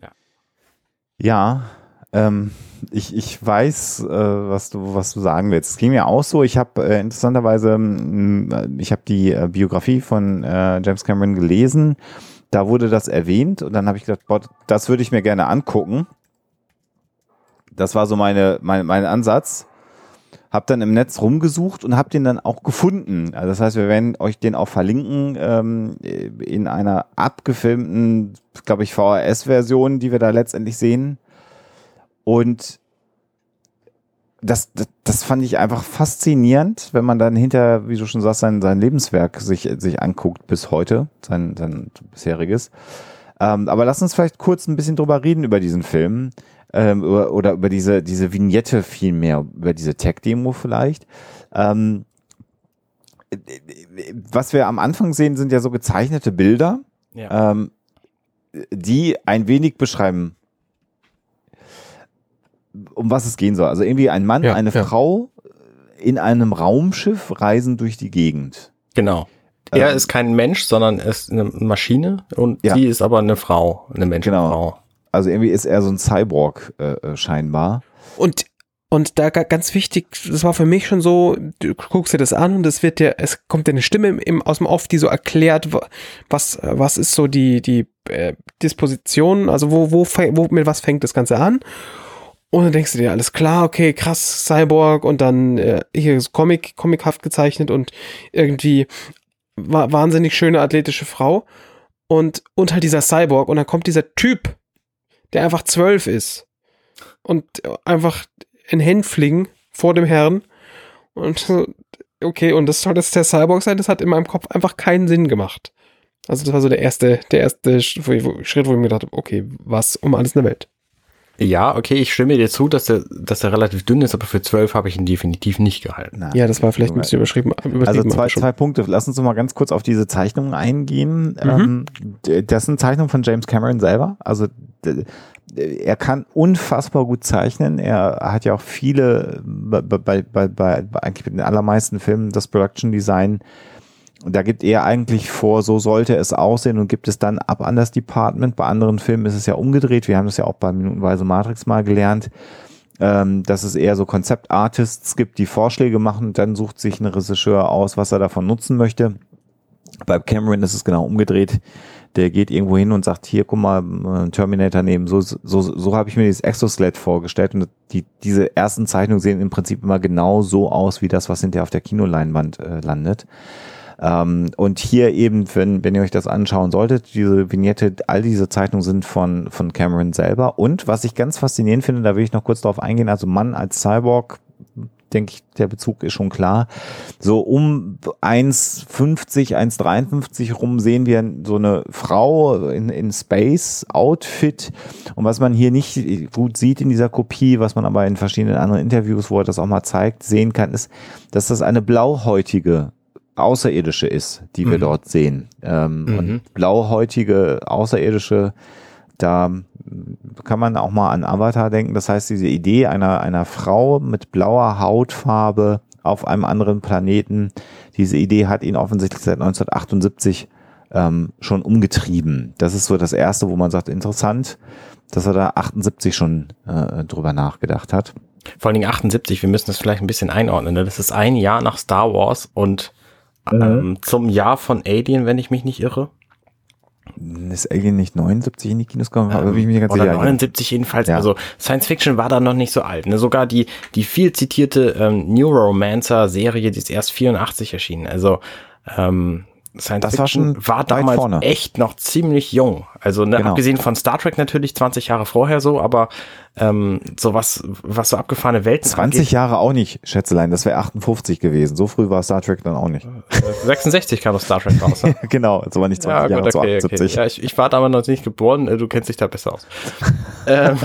Ja, Ähm, ich, ich weiß, äh, was du was du sagen willst. Es ging mir auch so. Ich habe äh, interessanterweise, mh, ich habe die äh, Biografie von äh, James Cameron gelesen. Da wurde das erwähnt und dann habe ich gedacht, boah, das würde ich mir gerne angucken. Das war so meine, mein, mein Ansatz. Hab dann im Netz rumgesucht und hab den dann auch gefunden. Also das heißt, wir werden euch den auch verlinken ähm, in einer abgefilmten, glaube ich, VHS-Version, die wir da letztendlich sehen. Und das, das, das fand ich einfach faszinierend, wenn man dann hinter, wie du schon sagst, sein, sein Lebenswerk sich, sich anguckt bis heute, sein, sein bisheriges. Ähm, aber lass uns vielleicht kurz ein bisschen drüber reden über diesen Film ähm, oder, oder über diese, diese Vignette vielmehr, über diese Tech-Demo vielleicht. Ähm, was wir am Anfang sehen, sind ja so gezeichnete Bilder, Ja. ähm, die ein wenig beschreiben, um was es gehen soll. Also irgendwie ein Mann, Ja, eine ja. Frau in einem Raumschiff reisen durch die Gegend. Genau. Er Ähm, ist kein Mensch, sondern er ist eine Maschine und sie ist aber eine Frau, eine Menschenfrau. Also irgendwie ist er so ein Cyborg äh, äh, scheinbar. Und, und da ga- ganz wichtig, das war für mich schon so, du guckst dir das an und es wird dir, es kommt dir eine Stimme im, aus dem Off, die so erklärt, wa- was, äh, was ist so die, die äh, Disposition, also wo, wo, wo, mit was fängt das Ganze an? Und dann denkst du dir, alles klar, okay, krass, Cyborg und dann äh, hier ist Comic, comichaft gezeichnet und irgendwie wa wahnsinnig schöne athletische Frau und, und halt dieser Cyborg und dann kommt dieser Typ, der einfach zwölf ist und einfach in Hänflingen vor dem Herrn und okay, und das soll jetzt der Cyborg sein, das hat in meinem Kopf einfach keinen Sinn gemacht. Also das war so der erste, der erste Schritt, wo ich mir gedacht habe, okay, was um alles in der Welt. Ja, okay, ich stimme dir zu, dass er, dass er relativ dünn ist, aber für zwölf habe ich ihn definitiv nicht gehalten. Na, Ja, das war vielleicht ein bisschen überschrieben. Also zwei, zwei Punkte. Lass uns noch mal ganz kurz auf diese Zeichnungen eingehen. Mhm. Ähm, das sind Zeichnungen von James Cameron selber. Also er kann unfassbar gut zeichnen. Er hat ja auch viele, bei, bei, bei, bei, bei eigentlich mit den allermeisten Filmen das Production Design. Und da gibt er eigentlich vor, so sollte es aussehen und gibt es dann ab an das Department. Bei anderen Filmen ist es ja umgedreht. Wir haben das ja auch bei Minutenweise Matrix mal gelernt ähm, dass es eher so Konzeptartists gibt, die Vorschläge machen und dann sucht sich ein Regisseur aus, was er davon nutzen möchte. Bei Cameron ist es genau umgedreht. Der geht irgendwo hin und sagt, hier, guck mal, einen Terminator nehmen. So, so, so habe ich mir dieses Exoskelett vorgestellt. Und die, diese ersten Zeichnungen sehen im Prinzip immer genau so aus, wie das, was hinterher auf der Kinoleinwand äh, landet. Ähm, und hier eben, wenn, wenn ihr euch das anschauen solltet, diese Vignette, all diese Zeichnungen sind von, von Cameron selber. Und was ich ganz faszinierend finde, da will ich noch kurz drauf eingehen, also Mann als Cyborg, denke ich, der Bezug ist schon klar. So um 1,50, 1,53 rum sehen wir so eine Frau in, in Space-Outfit. Und was man hier nicht gut sieht in dieser Kopie, was man aber in verschiedenen anderen Interviews, wo er das auch mal zeigt, sehen kann, ist, dass das eine blauhäutige Außerirdische ist, die wir Mhm. dort sehen. Ähm, Mhm. Und blauhäutige Außerirdische, da kann man auch mal an Avatar denken. Das heißt, diese Idee einer, einer Frau mit blauer Hautfarbe auf einem anderen Planeten, diese Idee hat ihn offensichtlich seit 1978 ähm, schon umgetrieben. Das ist so das Erste, wo man sagt, interessant, dass er da 78 schon äh, drüber nachgedacht hat. Vor allen Dingen 78, wir müssen das vielleicht ein bisschen einordnen. Ne? Das ist ein Jahr nach Star Wars und Mhm. ähm, zum Jahr von Alien, wenn ich mich nicht irre. Ist Alien nicht 79 in die Kinos gekommen? Aber bin ich mir ganz Ähm, Oder sicher. 79 jedenfalls. Ja. Also Science Fiction war da noch nicht so alt. Ne? Sogar die, die viel zitierte ähm, Neuromancer-Serie, die ist erst 84 erschienen. Also ähm, Science Das war Fiction schon war damals vorne. echt noch ziemlich jung. Also ne, Genau. abgesehen von Star Trek natürlich 20 Jahre vorher so, aber ähm, so was, was so abgefahrene Welten 20 Jahre auch nicht, Schätzelein. Das wäre 58 gewesen. So früh war Star Trek dann auch nicht. angeht. Äh, 66 kam das Star Trek raus. Ne? genau, also war nicht 20 Jahre zu 78. Ja, ich, ich war damals noch nicht geboren, äh, du kennst dich da besser aus. ähm,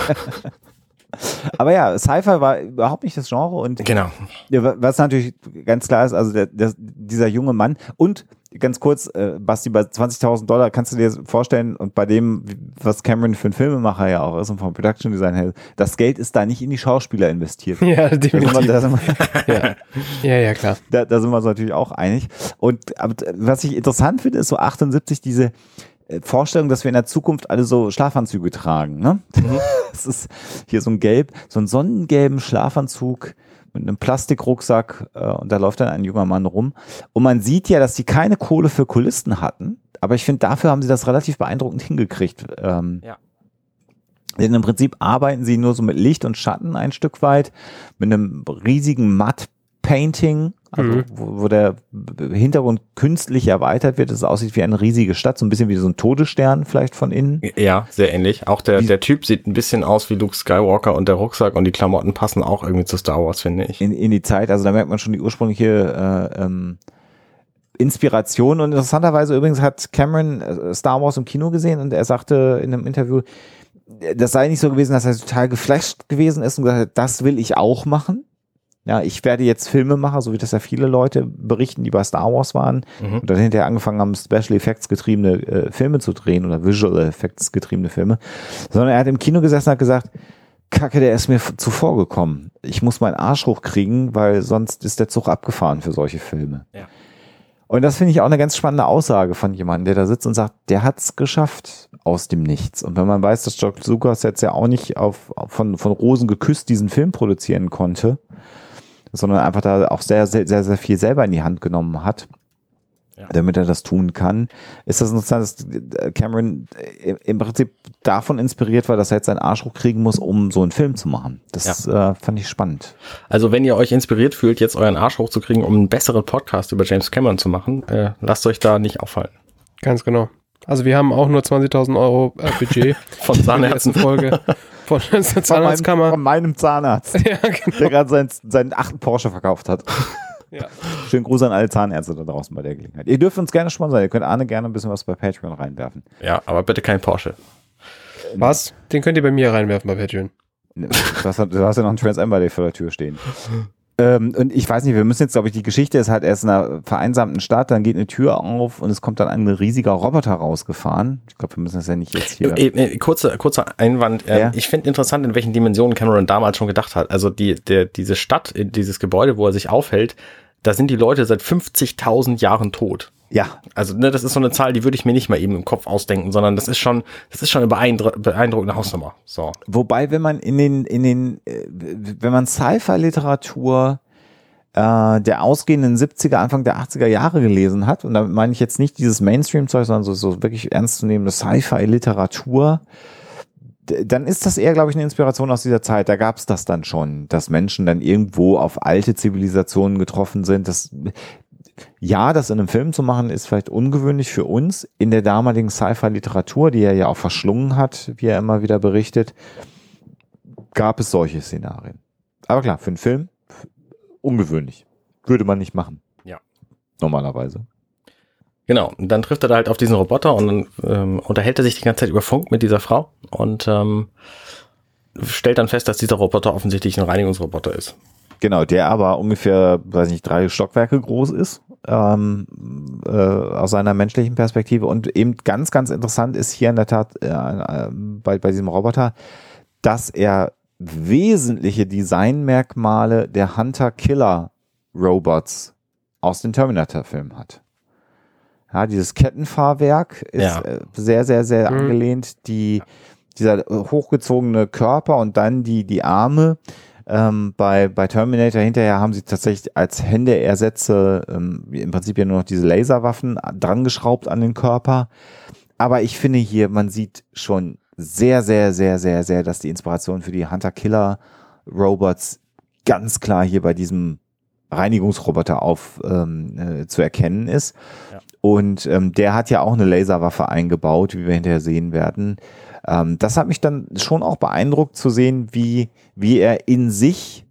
Aber ja, Sci-Fi war überhaupt nicht das Genre und genau. Ja, wa- was natürlich ganz klar ist, also der, der, dieser junge Mann und ganz kurz, äh, Basti, bei 20.000 Dollar kannst du dir vorstellen und bei dem, was Cameron für einen Filmemacher ja auch ist und vom Production Design her, das Geld ist da nicht in die Schauspieler investiert. Ja, Da sind, wir, definitiv. da, sind wir, Ja. ja, ja, klar. da, da sind wir uns natürlich auch einig. Und aber, was ich interessant finde, ist so 78 diese äh, Vorstellung, dass wir in der Zukunft alle so Schlafanzüge tragen. Ne? Mhm. Das ist hier so ein gelb, so ein sonnengelben Schlafanzug mit einem Plastikrucksack äh, und da läuft dann ein junger Mann rum. Und man sieht ja, dass die keine Kohle für Kulissen hatten, aber ich finde, dafür haben sie das relativ beeindruckend hingekriegt. Ähm, ja. Denn im Prinzip arbeiten sie nur so mit Licht und Schatten ein Stück weit, mit einem riesigen Matt-Painting, also mhm. wo, wo, der Hintergrund künstlich erweitert wird, dass es aussieht wie eine riesige Stadt, so ein bisschen wie so ein Todesstern vielleicht von innen. Ja, sehr ähnlich. Auch der, der Typ sieht ein bisschen aus wie Luke Skywalker und der Rucksack und die Klamotten passen auch irgendwie zu Star Wars, finde ich. In, in die Zeit, also da merkt man schon die ursprüngliche äh, ähm, Inspiration und interessanterweise übrigens hat Cameron äh, Star Wars im Kino gesehen und er sagte in einem Interview, das sei nicht so gewesen, dass er total geflasht gewesen ist und gesagt hat, das will ich auch machen. Ja, ich werde jetzt Filme machen, so wie das ja viele Leute berichten, die bei Star Wars waren mhm. und dann hinterher angefangen haben, Special Effects getriebene äh, Filme zu drehen oder Visual Effects getriebene Filme, sondern er hat im Kino gesessen und hat gesagt, Kacke, der ist mir zuvor gekommen. Ich muss meinen Arsch hochkriegen, weil sonst ist der Zug abgefahren für solche Filme. Ja. Und das finde ich auch eine ganz spannende Aussage von jemandem, der da sitzt und sagt, der hat es geschafft aus dem Nichts. Und wenn man weiß, dass George Lucas jetzt ja auch nicht auf, von, von Rosen geküsst diesen Film produzieren konnte, sondern einfach da auch sehr, sehr, sehr, sehr viel selber in die Hand genommen hat, ja. damit er das tun kann. Ist das interessant, dass Cameron im Prinzip davon inspiriert war, dass er jetzt seinen Arsch hochkriegen muss, um so einen Film zu machen. Das ja. äh, fand ich spannend. Also wenn ihr euch inspiriert fühlt, jetzt euren Arsch hochzukriegen, um einen besseren Podcast über James Cameron zu machen, äh, lasst euch da nicht auffallen. Ganz genau. Also wir haben auch nur 20.000 Euro äh, Budget von Zahnärzten. Folge von der Zahnarztkammer. Von, meinem, von meinem Zahnarzt, ja, genau. der gerade seinen, seinen achten Porsche verkauft hat. Ja. Schönen Gruß an alle Zahnärzte da draußen bei der Gelegenheit. Ihr dürft uns gerne sponsern. Ihr könnt Arne gerne ein bisschen was bei Patreon reinwerfen. Ja, aber bitte kein Porsche. Was? Den könnt ihr bei mir reinwerfen bei Patreon. Du hast, ja noch einen Trans Am Day vor der Tür stehen. Ähm, und ich weiß nicht, wir müssen jetzt, glaube ich, die Geschichte ist halt erst in einer vereinsamten Stadt, dann geht eine Tür auf und es kommt dann ein riesiger Roboter rausgefahren. Ich glaube, wir müssen das ja nicht jetzt hier. Äh, äh, kurzer, kurzer Einwand. Äh, ja. Ich finde interessant, in welchen Dimensionen Cameron damals schon gedacht hat. Also die, der, diese Stadt, dieses Gebäude, wo er sich aufhält, da sind die Leute seit 50.000 Jahren tot. Ja. Also, ne, das ist so eine Zahl, die würde ich mir nicht mal eben im Kopf ausdenken, sondern das ist schon, das ist schon eine beeindru beeindruckende Hausnummer. So. Wobei, wenn man in den, in den, äh, wenn man Sci-Fi-Literatur äh, der ausgehenden 70er, Anfang der 80er Jahre gelesen hat, und damit meine ich jetzt nicht dieses Mainstream-Zeug, sondern so, so wirklich ernstzunehmende Sci-Fi-Literatur, dann ist das eher, glaube ich, eine Inspiration aus dieser Zeit. Da gab es das dann schon, dass Menschen dann irgendwo auf alte Zivilisationen getroffen sind. Das, ja, das in einem Film zu machen, ist vielleicht ungewöhnlich für uns. In der damaligen Sci-Fi-Literatur, die er ja auch verschlungen hat, wie er immer wieder berichtet, gab es solche Szenarien. Aber klar, für einen Film ungewöhnlich. Würde man nicht machen. Ja. Normalerweise. Genau, und dann trifft er da halt auf diesen Roboter und dann ähm, unterhält er sich die ganze Zeit über Funk mit dieser Frau und ähm, stellt dann fest, dass dieser Roboter offensichtlich ein Reinigungsroboter ist. Genau, der aber ungefähr, weiß nicht, drei Stockwerke groß ist, ähm, äh, aus seiner menschlichen Perspektive. Und eben ganz, ganz interessant ist hier in der Tat äh, äh, bei, bei diesem Roboter, dass er wesentliche Designmerkmale der Hunter-Killer-Robots aus den Terminator-Filmen hat. Ja, dieses Kettenfahrwerk ist ja. Äh, sehr, sehr, sehr mhm. angelehnt. Die, dieser hochgezogene Körper und dann die, die Arme ähm, bei, bei Terminator hinterher haben sie tatsächlich als Händeersätze ähm, im Prinzip ja nur noch diese Laserwaffen drangeschraubt an den Körper. Aber ich finde hier, man sieht schon sehr, sehr, sehr, sehr, sehr, dass die Inspiration für die Hunter-Killer-Robots ganz klar hier bei diesem Reinigungsroboter auf ähm, äh, zu erkennen ist. Ja. Und ähm, der hat ja auch eine Laserwaffe eingebaut, wie wir hinterher sehen werden. Ähm, das hat mich dann schon auch beeindruckt zu sehen, wie, wie er in sich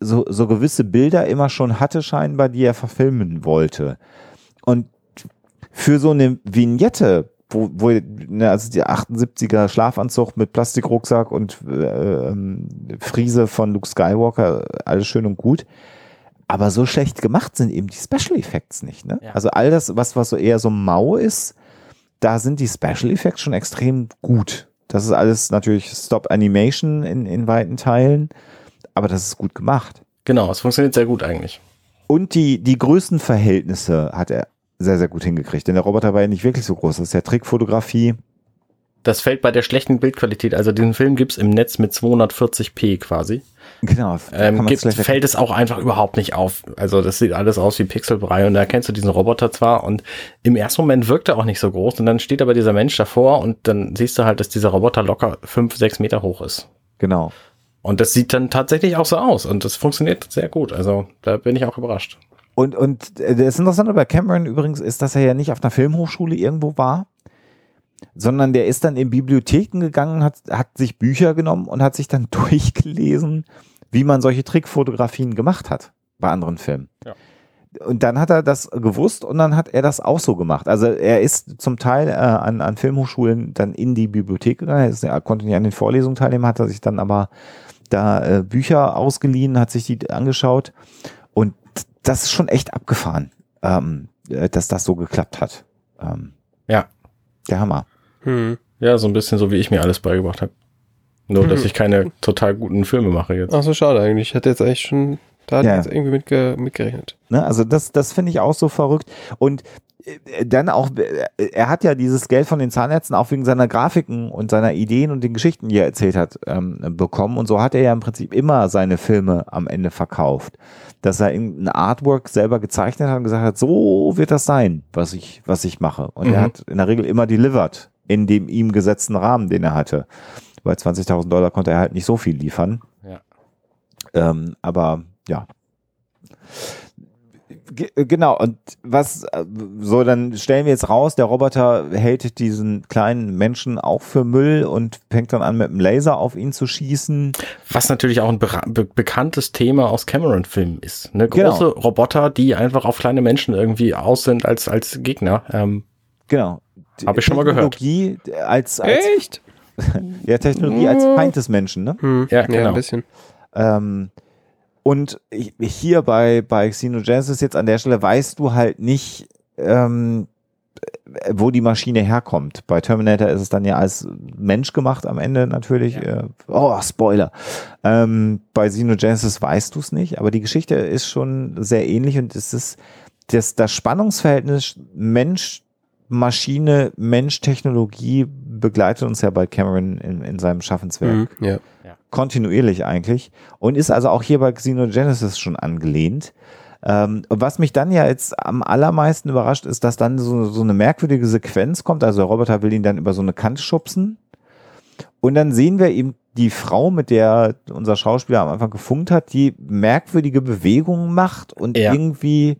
so, so gewisse Bilder immer schon hatte, scheinbar, die er verfilmen wollte. Und für so eine Vignette, wo, wo ne, also die 78er Schlafanzug mit Plastikrucksack und äh, ähm, Friese von Luke Skywalker, alles schön und gut. Aber so schlecht gemacht sind eben die Special Effects nicht. Ne? Ja. Also all das, was, was so eher so mau ist, da sind die Special Effects schon extrem gut. Das ist alles natürlich Stop Animation in, in weiten Teilen, aber das ist gut gemacht. Genau, es funktioniert sehr gut eigentlich. Und die, die Größenverhältnisse hat er sehr, sehr gut hingekriegt. Denn der Roboter war ja nicht wirklich so groß. Das ist ja Trickfotografie. Das fällt bei der schlechten Bildqualität. Also diesen Film gibt's im Netz mit 240p quasi. Genau. Ähm, gibt, fällt es auch einfach überhaupt nicht auf. Also das sieht alles aus wie Pixelbrei und da erkennst du diesen Roboter zwar und im ersten Moment wirkt er auch nicht so groß und dann steht aber dieser Mensch davor und dann siehst du halt, dass dieser Roboter locker fünf, sechs Meter hoch ist. Genau. Und das sieht dann tatsächlich auch so aus und das funktioniert sehr gut. Also da bin ich auch überrascht. Und, und äh, das Interessante bei Cameron übrigens ist, dass er ja nicht auf einer Filmhochschule irgendwo war, sondern der ist dann in Bibliotheken gegangen, hat, hat sich Bücher genommen und hat sich dann durchgelesen, wie man solche Trickfotografien gemacht hat bei anderen Filmen. Ja. Und dann hat er das gewusst und dann hat er das auch so gemacht. Also er ist zum Teil äh, an, an Filmhochschulen dann in die Bibliothek gegangen, er, ist, konnte nicht an den Vorlesungen teilnehmen, hat er sich dann aber da äh, Bücher ausgeliehen, hat sich die angeschaut und das ist schon echt abgefahren, ähm, äh, dass das so geklappt hat. Ähm, ja. Der Hammer. Hm. Ja, so ein bisschen so, wie ich mir alles beigebracht habe. Nur, dass hm. ich keine total guten Filme mache jetzt. Ach so, schade eigentlich. Ich hatte jetzt eigentlich schon, da ja. jetzt irgendwie mitge mitgerechnet. Ne, also das, das finde ich auch so verrückt. Und äh, dann auch, äh, er hat ja dieses Geld von den Zahnärzten auch wegen seiner Grafiken und seiner Ideen und den Geschichten, die er erzählt hat, ähm, bekommen. Und so hat er ja im Prinzip immer seine Filme am Ende verkauft. Dass er ein Artwork selber gezeichnet hat und gesagt hat, so wird das sein, was ich, was ich mache. Und mhm. er hat in der Regel immer delivered in dem ihm gesetzten Rahmen, den er hatte. Bei 20.000 Dollar konnte er halt nicht so viel liefern. Ja. Ähm, aber ja. G genau, und was, äh, so, dann stellen wir jetzt raus, der Roboter hält diesen kleinen Menschen auch für Müll und fängt dann an, mit dem Laser auf ihn zu schießen. Was natürlich auch ein be be bekanntes Thema aus Cameron-Filmen ist. Ne? Große genau. Roboter, die einfach auf kleine Menschen irgendwie aus sind als, als Gegner. Ähm, genau. Habe ich schon mal gehört. Technologie als, als Echt? ja, Technologie als Feind des Menschen, ne? Hm, ja, genau. Ja, ein bisschen. Ähm, und hier bei, bei Xenogenesis jetzt an der Stelle weißt du halt nicht, ähm, wo die Maschine herkommt. Bei Terminator ist es dann ja als Mensch gemacht am Ende natürlich. Ja. Äh, oh, Spoiler. Ähm, bei Xenogenesis weißt du es nicht, aber die Geschichte ist schon sehr ähnlich und es ist das, das Spannungsverhältnis Mensch, Maschine, Mensch, Technologie begleitet uns ja bei Cameron in, in seinem Schaffenswerk. Mhm, ja kontinuierlich eigentlich und ist also auch hier bei Xenogenesis schon angelehnt. Ähm, was mich dann ja jetzt am allermeisten überrascht, ist, dass dann so, so eine merkwürdige Sequenz kommt. Also der Roboter will ihn dann über so eine Kante schubsen. Und dann sehen wir eben die Frau, mit der unser Schauspieler am Anfang gefunkt hat, die merkwürdige Bewegungen macht und ja. irgendwie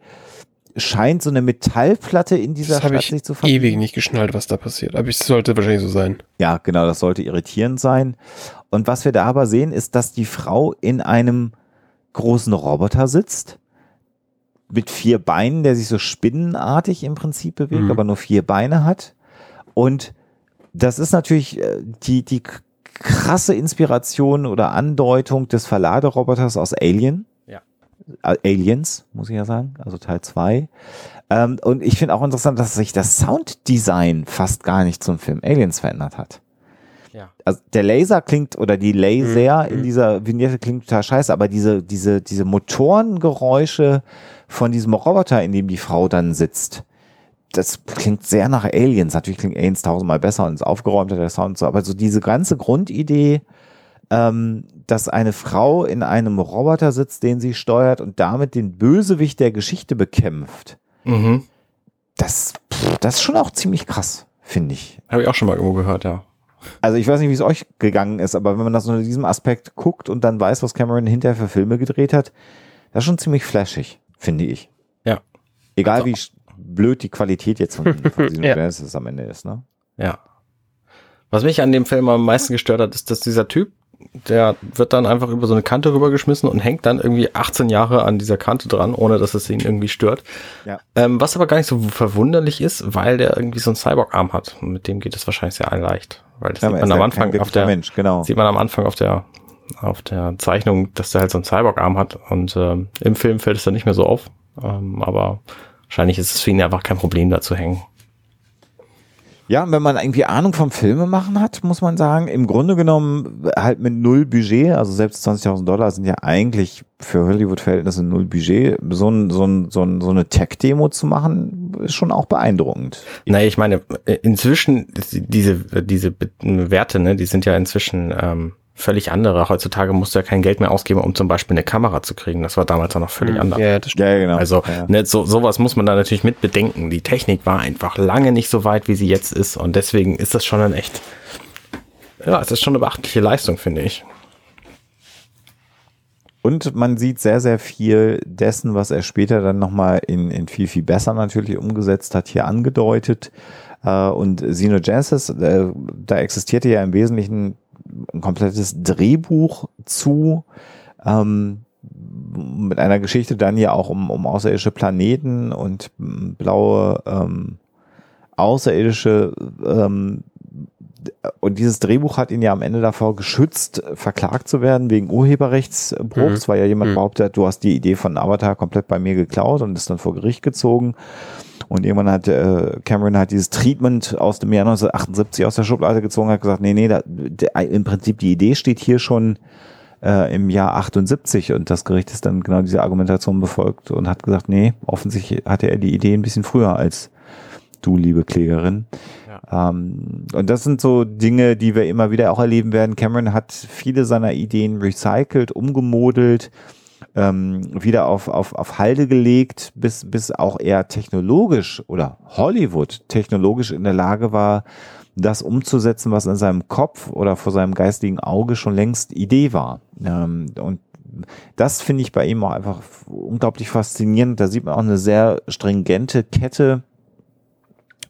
scheint so eine Metallplatte in dieser das Stadt sich zu verbinden. ewig nicht geschnallt, was da passiert. Aber es sollte wahrscheinlich so sein. Ja, genau, das sollte irritierend sein. Und was wir da aber sehen, ist, dass die Frau in einem großen Roboter sitzt mit vier Beinen, der sich so spinnenartig im Prinzip bewegt, mhm. aber nur vier Beine hat. Und das ist natürlich äh, die, die krasse Inspiration oder Andeutung des Verladeroboters aus Alien. Äh, Aliens, muss ich ja sagen, also Teil zwei. Ähm, und ich finde auch interessant, dass sich das Sounddesign fast gar nicht zum Film Aliens verändert hat. Ja. Also der Laser klingt oder die Laser mhm. in dieser Vignette klingt total scheiße, aber diese, diese, diese Motorengeräusche von diesem Roboter, in dem die Frau dann sitzt, das klingt sehr nach Aliens. Natürlich klingt Aliens tausendmal besser und ist aufgeräumter der Sound so, aber so diese ganze Grundidee, ähm, dass eine Frau in einem Roboter sitzt, den sie steuert und damit den Bösewicht der Geschichte bekämpft, mhm. das, das ist schon auch ziemlich krass, finde ich. Habe ich auch schon mal irgendwo gehört, ja. Also ich weiß nicht, wie es euch gegangen ist, aber wenn man das unter diesem Aspekt guckt und dann weiß, was Cameron hinterher für Filme gedreht hat, das ist schon ziemlich flashig, finde ich. Ja. Egal also. wie blöd die Qualität jetzt von, von diesem ja. Genesis am Ende ist, ne? Ja. Was mich an dem Film am meisten gestört hat, ist, dass dieser Typ, der wird dann einfach über so eine Kante rübergeschmissen und hängt dann irgendwie 18 Jahre an dieser Kante dran, ohne dass es ihn irgendwie stört. Ja. Ähm, was aber gar nicht so verwunderlich ist, weil der irgendwie so einen Cyborg-Arm hat. Und mit dem geht es wahrscheinlich sehr leicht. Weil das ja, sieht man am Anfang auf der, Mensch, genau. sieht man am Anfang auf der, auf der Zeichnung, dass der halt so einen Cyborg-Arm hat. Und ähm, im Film fällt es dann nicht mehr so auf. Ähm, aber wahrscheinlich ist es für ihn einfach kein Problem, da zu hängen. Ja, wenn man irgendwie Ahnung vom Filme machen hat, muss man sagen, im Grunde genommen halt mit null Budget, also selbst 20.000 Dollar sind ja eigentlich für Hollywood-Verhältnisse null Budget, so, ein, so, ein, so, ein, so eine Tech-Demo zu machen, ist schon auch beeindruckend. Naja, ich meine, inzwischen, diese, diese Werte, ne, die sind ja inzwischen ähm, völlig andere. Heutzutage musst du ja kein Geld mehr ausgeben, um zum Beispiel eine Kamera zu kriegen. Das war damals auch noch völlig Mhm. anders. Ja, das stimmt. Ja, genau. Also ja. ne, so, sowas muss man da natürlich mit bedenken. Die Technik war einfach lange nicht so weit, wie sie jetzt ist. Und deswegen ist das schon ein echt, ja, es ist schon eine beachtliche Leistung, finde ich. Und man sieht sehr, sehr viel dessen, was er später dann nochmal in, in viel, viel besser natürlich umgesetzt hat, hier angedeutet. Äh, Und Xenogenesis, äh, da existierte ja im Wesentlichen ein komplettes Drehbuch zu, ähm, mit einer Geschichte dann ja auch um, um außerirdische Planeten und m, blaue ähm, außerirdische ähm, und dieses Drehbuch hat ihn ja am Ende davor geschützt, verklagt zu werden wegen Urheberrechtsbruchs, Mhm. weil ja jemand Mhm. behauptet hat, du hast die Idee von Avatar komplett bei mir geklaut und ist dann vor Gericht gezogen. Und irgendwann hat äh, Cameron hat dieses Treatment aus dem Jahr 1978 aus der Schublade gezogen, hat gesagt, nee, nee, da, der, im Prinzip die Idee steht hier schon äh, im Jahr 78 und das Gericht ist dann genau diese Argumentation befolgt und hat gesagt, nee, offensichtlich hatte er die Idee ein bisschen früher als du, liebe Klägerin. Ähm, und das sind so Dinge, die wir immer wieder auch erleben werden. Cameron hat viele seiner Ideen recycelt, umgemodelt, ähm, wieder auf, auf, auf Halde gelegt, bis, bis auch er technologisch oder Hollywood technologisch in der Lage war, das umzusetzen, was in seinem Kopf oder vor seinem geistigen Auge schon längst Idee war. Ähm, und das finde ich bei ihm auch einfach unglaublich faszinierend. Da sieht man auch eine sehr stringente Kette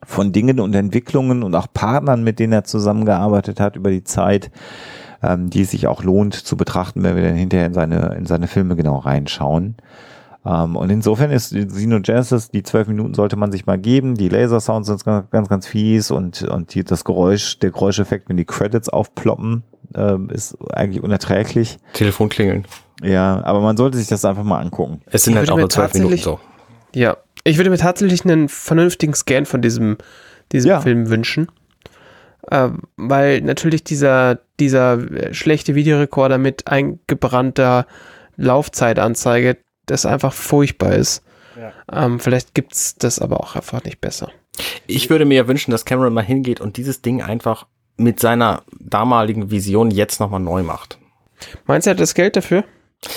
von Dingen und Entwicklungen und auch Partnern, mit denen er zusammengearbeitet hat über die Zeit, ähm, die es sich auch lohnt zu betrachten, wenn wir dann hinterher in seine, in seine Filme genau reinschauen. Ähm, und insofern ist Xenogenesis, die zwölf Minuten sollte man sich mal geben. Die Lasersounds sind ganz, ganz, ganz fies und, und die, das Geräusch, der Geräuscheffekt, wenn die Credits aufploppen, ähm, ist eigentlich unerträglich. Telefon klingeln. Ja, aber man sollte sich das einfach mal angucken. Es sind Ich halt auch nur zwölf Minuten so. Ja, ich würde mir tatsächlich einen vernünftigen Scan von diesem, diesem Ja. Film wünschen. Äh, weil natürlich dieser, dieser äh, schlechte Videorekorder mit eingebrannter Laufzeitanzeige, das einfach furchtbar ist. Ähm, vielleicht gibt es das aber auch einfach nicht besser. Ich würde mir ja wünschen, dass Cameron mal hingeht und dieses Ding einfach mit seiner damaligen Vision jetzt nochmal neu macht. Meinst du, er hat das Geld dafür?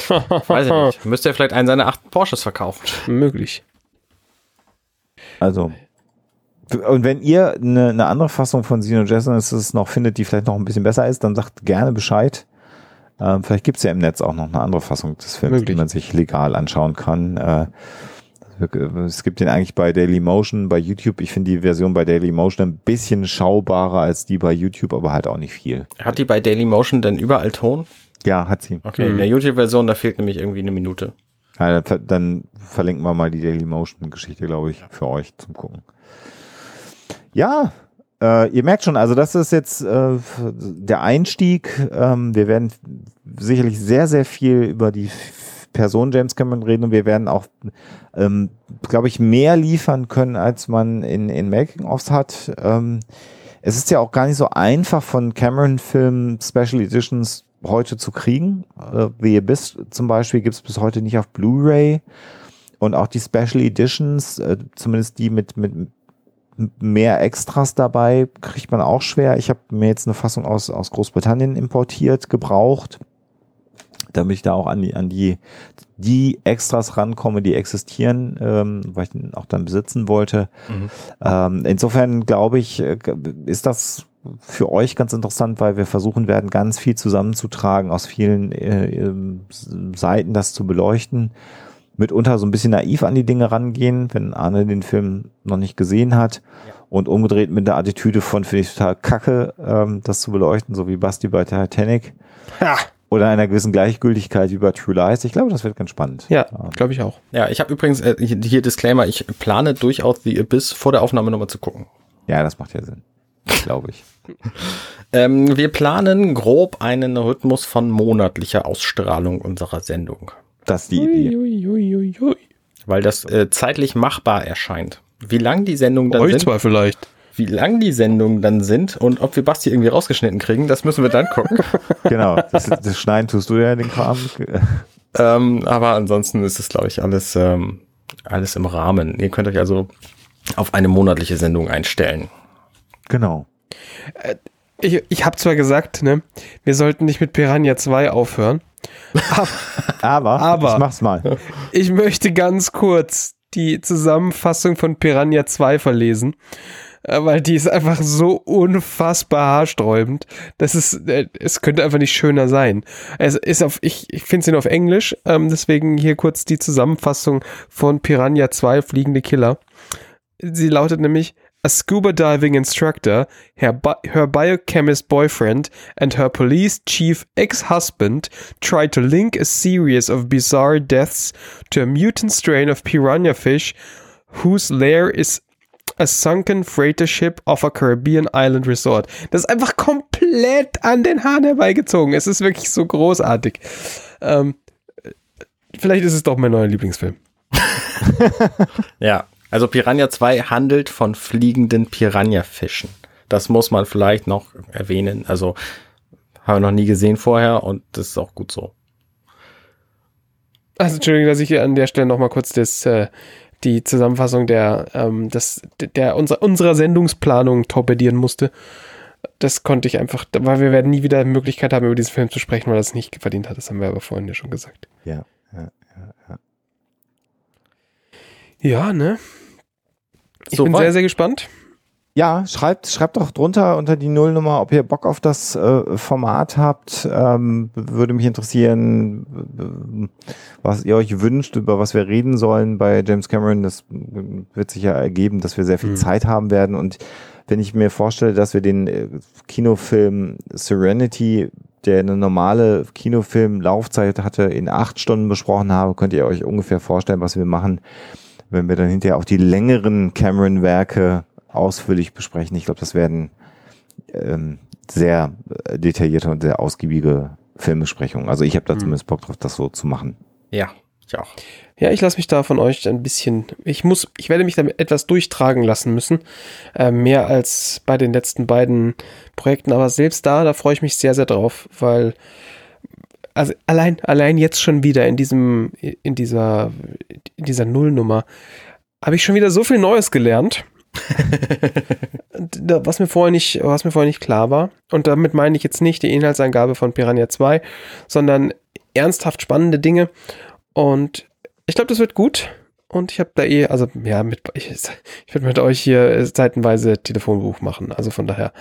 Weiß ich nicht. Müsste er vielleicht einen seiner acht Porsches verkaufen. Möglich. Also. Und wenn ihr eine, eine andere Fassung von Xenogenesis noch findet, die vielleicht noch ein bisschen besser ist, dann sagt gerne Bescheid. Ähm, vielleicht gibt's ja im Netz auch noch eine andere Fassung des Films, Möglich. die man sich legal anschauen kann. Äh, es gibt den eigentlich bei Dailymotion, bei YouTube. Ich finde die Version bei Dailymotion ein bisschen schaubarer als die bei YouTube, aber halt auch nicht viel. Hat die bei Dailymotion denn überall Ton? Ja, hat sie. Okay, in Mhm. der YouTube-Version, da fehlt nämlich irgendwie eine Minute. Ja, dann ver- dann verlinken wir mal die Dailymotion-Geschichte, glaube ich, für euch zum Gucken. Ja, äh, ihr merkt schon, also das ist jetzt äh, der Einstieg. Ähm, wir werden sicherlich sehr, sehr viel über die Person James Cameron reden und wir werden auch, ähm, glaube ich, mehr liefern können, als man in, in Making-ofs hat. Ähm, es ist ja auch gar nicht so einfach von Cameron-Filmen Special Editions heute zu kriegen. Äh, The Abyss zum Beispiel gibt es bis heute nicht auf Blu-ray. Und auch die Special Editions, äh, zumindest die mit, mit mehr Extras dabei, kriegt man auch schwer. Ich habe mir jetzt eine Fassung aus, aus Großbritannien importiert, gebraucht, damit ich da auch an die, an die, die Extras rankomme, die existieren, ähm, weil ich den auch dann besitzen wollte. Mhm. Ähm, insofern glaube ich, äh, ist das für euch ganz interessant, weil wir versuchen werden, ganz viel zusammenzutragen, aus vielen äh, ähm, Seiten das zu beleuchten. Mitunter so ein bisschen naiv an die Dinge rangehen, wenn Arne den Film noch nicht gesehen hat. Und umgedreht mit der Attitüde von, finde ich total kacke, ähm, das zu beleuchten, so wie Basti bei Titanic. Ha! Oder einer gewissen Gleichgültigkeit wie bei True Lies. Ich glaube, das wird ganz spannend. Ja, glaube ich auch. Ja, ich habe übrigens äh, hier hier Disclaimer, ich plane durchaus The Abyss vor der Aufnahme nochmal zu gucken. Ja, das macht ja Sinn. Glaube ich. Ähm, wir planen grob einen Rhythmus von monatlicher Ausstrahlung unserer Sendung, Das ist die Idee. Ui, ui, ui, ui. weil das äh, zeitlich machbar erscheint. Wie lang die Sendungen dann Euch sind, zwar vielleicht. wie lang die Sendungen dann sind und ob wir Basti irgendwie rausgeschnitten kriegen, das müssen wir dann gucken. Genau. Das, das Schneiden tust du ja den Kram. ähm, aber ansonsten ist es, glaube ich, alles, ähm, alles im Rahmen. Ihr könnt euch also auf eine monatliche Sendung einstellen. Genau. Ich, ich habe zwar gesagt, ne, wir sollten nicht mit Piranha 2 aufhören, Aber, Aber- ich mach's mal. ich möchte ganz kurz die Zusammenfassung von Piranha 2 verlesen, äh, weil die ist einfach so unfassbar haarsträubend. Das ist, äh, es könnte einfach nicht schöner sein. Es ist auf, ich, ich finde sie nur auf Englisch, ähm, deswegen hier kurz die Zusammenfassung von Piranha 2 Fliegende Killer. Sie lautet nämlich A scuba diving instructor, her, bi her biochemist boyfriend, and her police chief ex-husband try to link a series of bizarre deaths to a mutant strain of piranha fish whose lair is a sunken freighter ship off a Caribbean island resort. Das ist einfach komplett an den Haaren herbeigezogen. Es ist wirklich so großartig. Ähm, vielleicht ist es doch mein neuer Lieblingsfilm. Ja, also Piranha 2 handelt von fliegenden Piranha-Fischen. Das muss man vielleicht noch erwähnen. Also haben wir noch nie gesehen vorher und das ist auch gut so. Also Entschuldigung, dass ich hier an der Stelle nochmal kurz das, äh, die Zusammenfassung der, ähm, das, der unser, unserer Sendungsplanung torpedieren musste. Das konnte ich einfach, weil wir werden nie wieder die Möglichkeit haben, über diesen Film zu sprechen, weil er es nicht verdient hat. Das haben wir aber vorhin ja schon gesagt. Ja. ja. Ja, ne? Ich So bin sehr, sehr gespannt. Ja, schreibt, schreibt doch drunter unter die Nullnummer, ob ihr Bock auf das äh, Format habt. Ähm, würde mich interessieren, äh, was ihr euch wünscht, über was wir reden sollen bei James Cameron. Das äh, wird sich ja ergeben, dass wir sehr viel Hm. Zeit haben werden. Und wenn ich mir vorstelle, dass wir den äh, Kinofilm Serenity, der eine normale Kinofilm-Laufzeit hatte, in acht Stunden besprochen haben, könnt ihr euch ungefähr vorstellen, was wir machen, wenn wir dann hinterher auch die längeren Cameron-Werke ausführlich besprechen. Ich glaube, das werden ähm, sehr äh, detaillierte und sehr ausgiebige Filmbesprechungen. Also ich habe da Mhm. zumindest Bock drauf, das so zu machen. Ja, ich auch. Ja, ich lasse mich da von euch ein bisschen, ich muss, ich werde mich damit etwas durchtragen lassen müssen. Äh, mehr als bei den letzten beiden Projekten, aber selbst da, da freue ich mich sehr, sehr drauf, weil, also allein, allein jetzt schon wieder in diesem, in dieser, in dieser Nullnummer, habe ich schon wieder so viel Neues gelernt. Was mir vorher nicht, was mir vorher nicht klar war. Und damit meine ich jetzt nicht die Inhaltsangabe von Piranha 2, sondern ernsthaft spannende Dinge. Und ich glaube, das wird gut. Und ich habe da eh, also ja, mit, ich, ich werde mit euch hier äh, seitenweise Telefonbuch machen. Also von daher,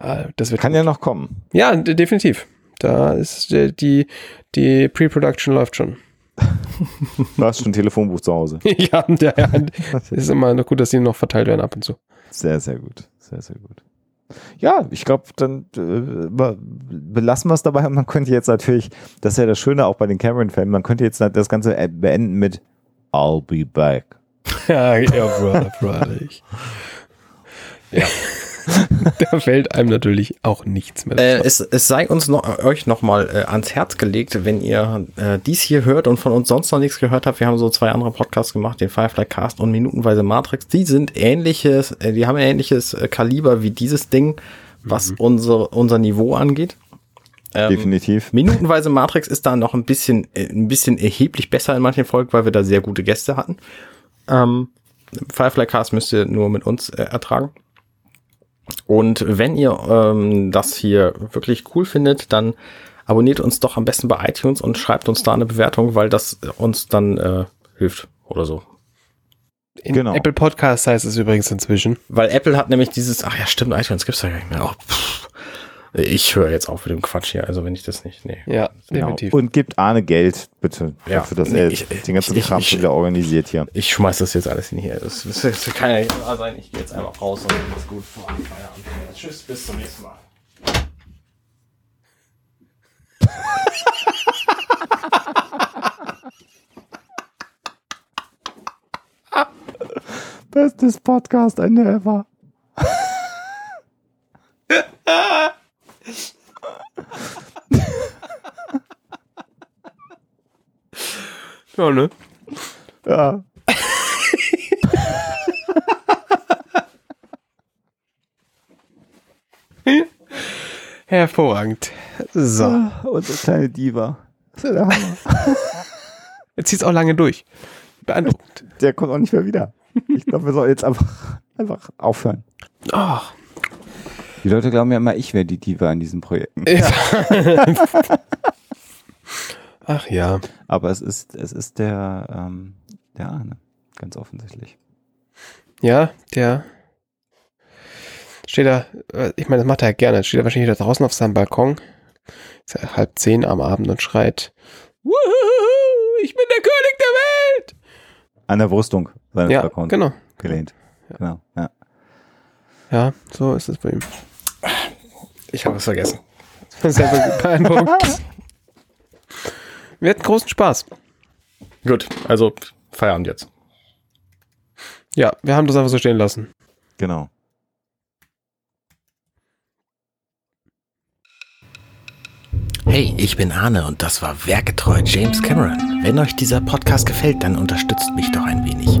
äh, das wird Kann gut. ja noch kommen. Ja, definitiv. Da ist äh, die, die Pre-Production läuft schon. Du hast schon ein Telefonbuch zu Hause. ja, ja, ja, ist immer noch gut, dass die noch verteilt werden ab und zu. Sehr, sehr gut. Sehr, sehr gut. Ja, ich glaube, dann äh, be- belassen wir es dabei. Man könnte jetzt natürlich, das ist ja das Schöne auch bei den Cameron-Filmen, man könnte jetzt das Ganze äh, beenden mit I'll be back. Ja, ja, brother, brother. Ich. Ja. da fällt einem natürlich auch nichts mehr. Äh, es, es sei uns noch, euch nochmal äh, ans Herz gelegt, wenn ihr äh, dies hier hört und von uns sonst noch nichts gehört habt. Wir haben so zwei andere Podcasts gemacht, den Firefly Cast und Minutenweise Matrix. Die sind ähnliches, äh, die haben ein ähnliches äh, Kaliber wie dieses Ding, was unser, unser Niveau angeht. Ähm, Definitiv. Minutenweise Matrix ist da noch ein bisschen, äh, ein bisschen erheblich besser in manchen Folgen, weil wir da sehr gute Gäste hatten. Ähm, Firefly Cast müsst ihr nur mit uns äh, ertragen. Und wenn ihr ähm, das hier wirklich cool findet, dann abonniert uns doch am besten bei iTunes und schreibt uns da eine Bewertung, weil das uns dann äh, hilft oder so. In genau. Apple Podcast heißt es übrigens inzwischen. Weil Apple hat nämlich dieses, ach ja, stimmt, iTunes gibt's ja gar nicht mehr. Oh, pff. Ich höre jetzt auf mit dem Quatsch hier, also wenn ich das nicht, nee. Ja, Genau. definitiv. Und gibt Arne Geld, bitte, Ja. für das Nee, er ich- den ganzen ich- Kram ich- schon wieder organisiert hier. Ich schmeiß das jetzt alles in hier. Das, das, das kann ja nicht wahr sein. Ich gehe jetzt einfach raus und ist gut. Feierabend. Tschüss, bis zum nächsten Mal. Bestes Podcast-Ende ever. Ja, ne? Ja. Hervorragend. So. Unsere kleine Diva. Das ist ja der Hammer. Jetzt zieht's auch lange durch. Beeindruckend. Der kommt auch nicht mehr wieder. Ich glaube, wir sollen jetzt einfach, einfach aufhören. Ach, Die Leute glauben ja immer, ich wäre die Diva in diesen Projekten. ja. Ach ja. Aber es ist, es ist der, ähm, der Arne. Ganz offensichtlich. Ja, der steht da, äh, ich meine, das macht er ja gerne, steht er wahrscheinlich da draußen auf seinem Balkon, ist ja halb zehn am Abend und schreit, Wuhu, ich bin der König der Welt! An der Brüstung seines Ja, Balkons genau. gelehnt. Genau, ja. Ja, so ist es bei ihm. Ich habe es vergessen. Sehr beeindruckend. Wir hatten großen Spaß. Gut, also Feierabend jetzt. Ja, wir haben das einfach so stehen lassen. Genau. Hey, ich bin Arne und das war Werkgetreu James Cameron. Wenn euch dieser Podcast gefällt, dann unterstützt mich doch ein wenig.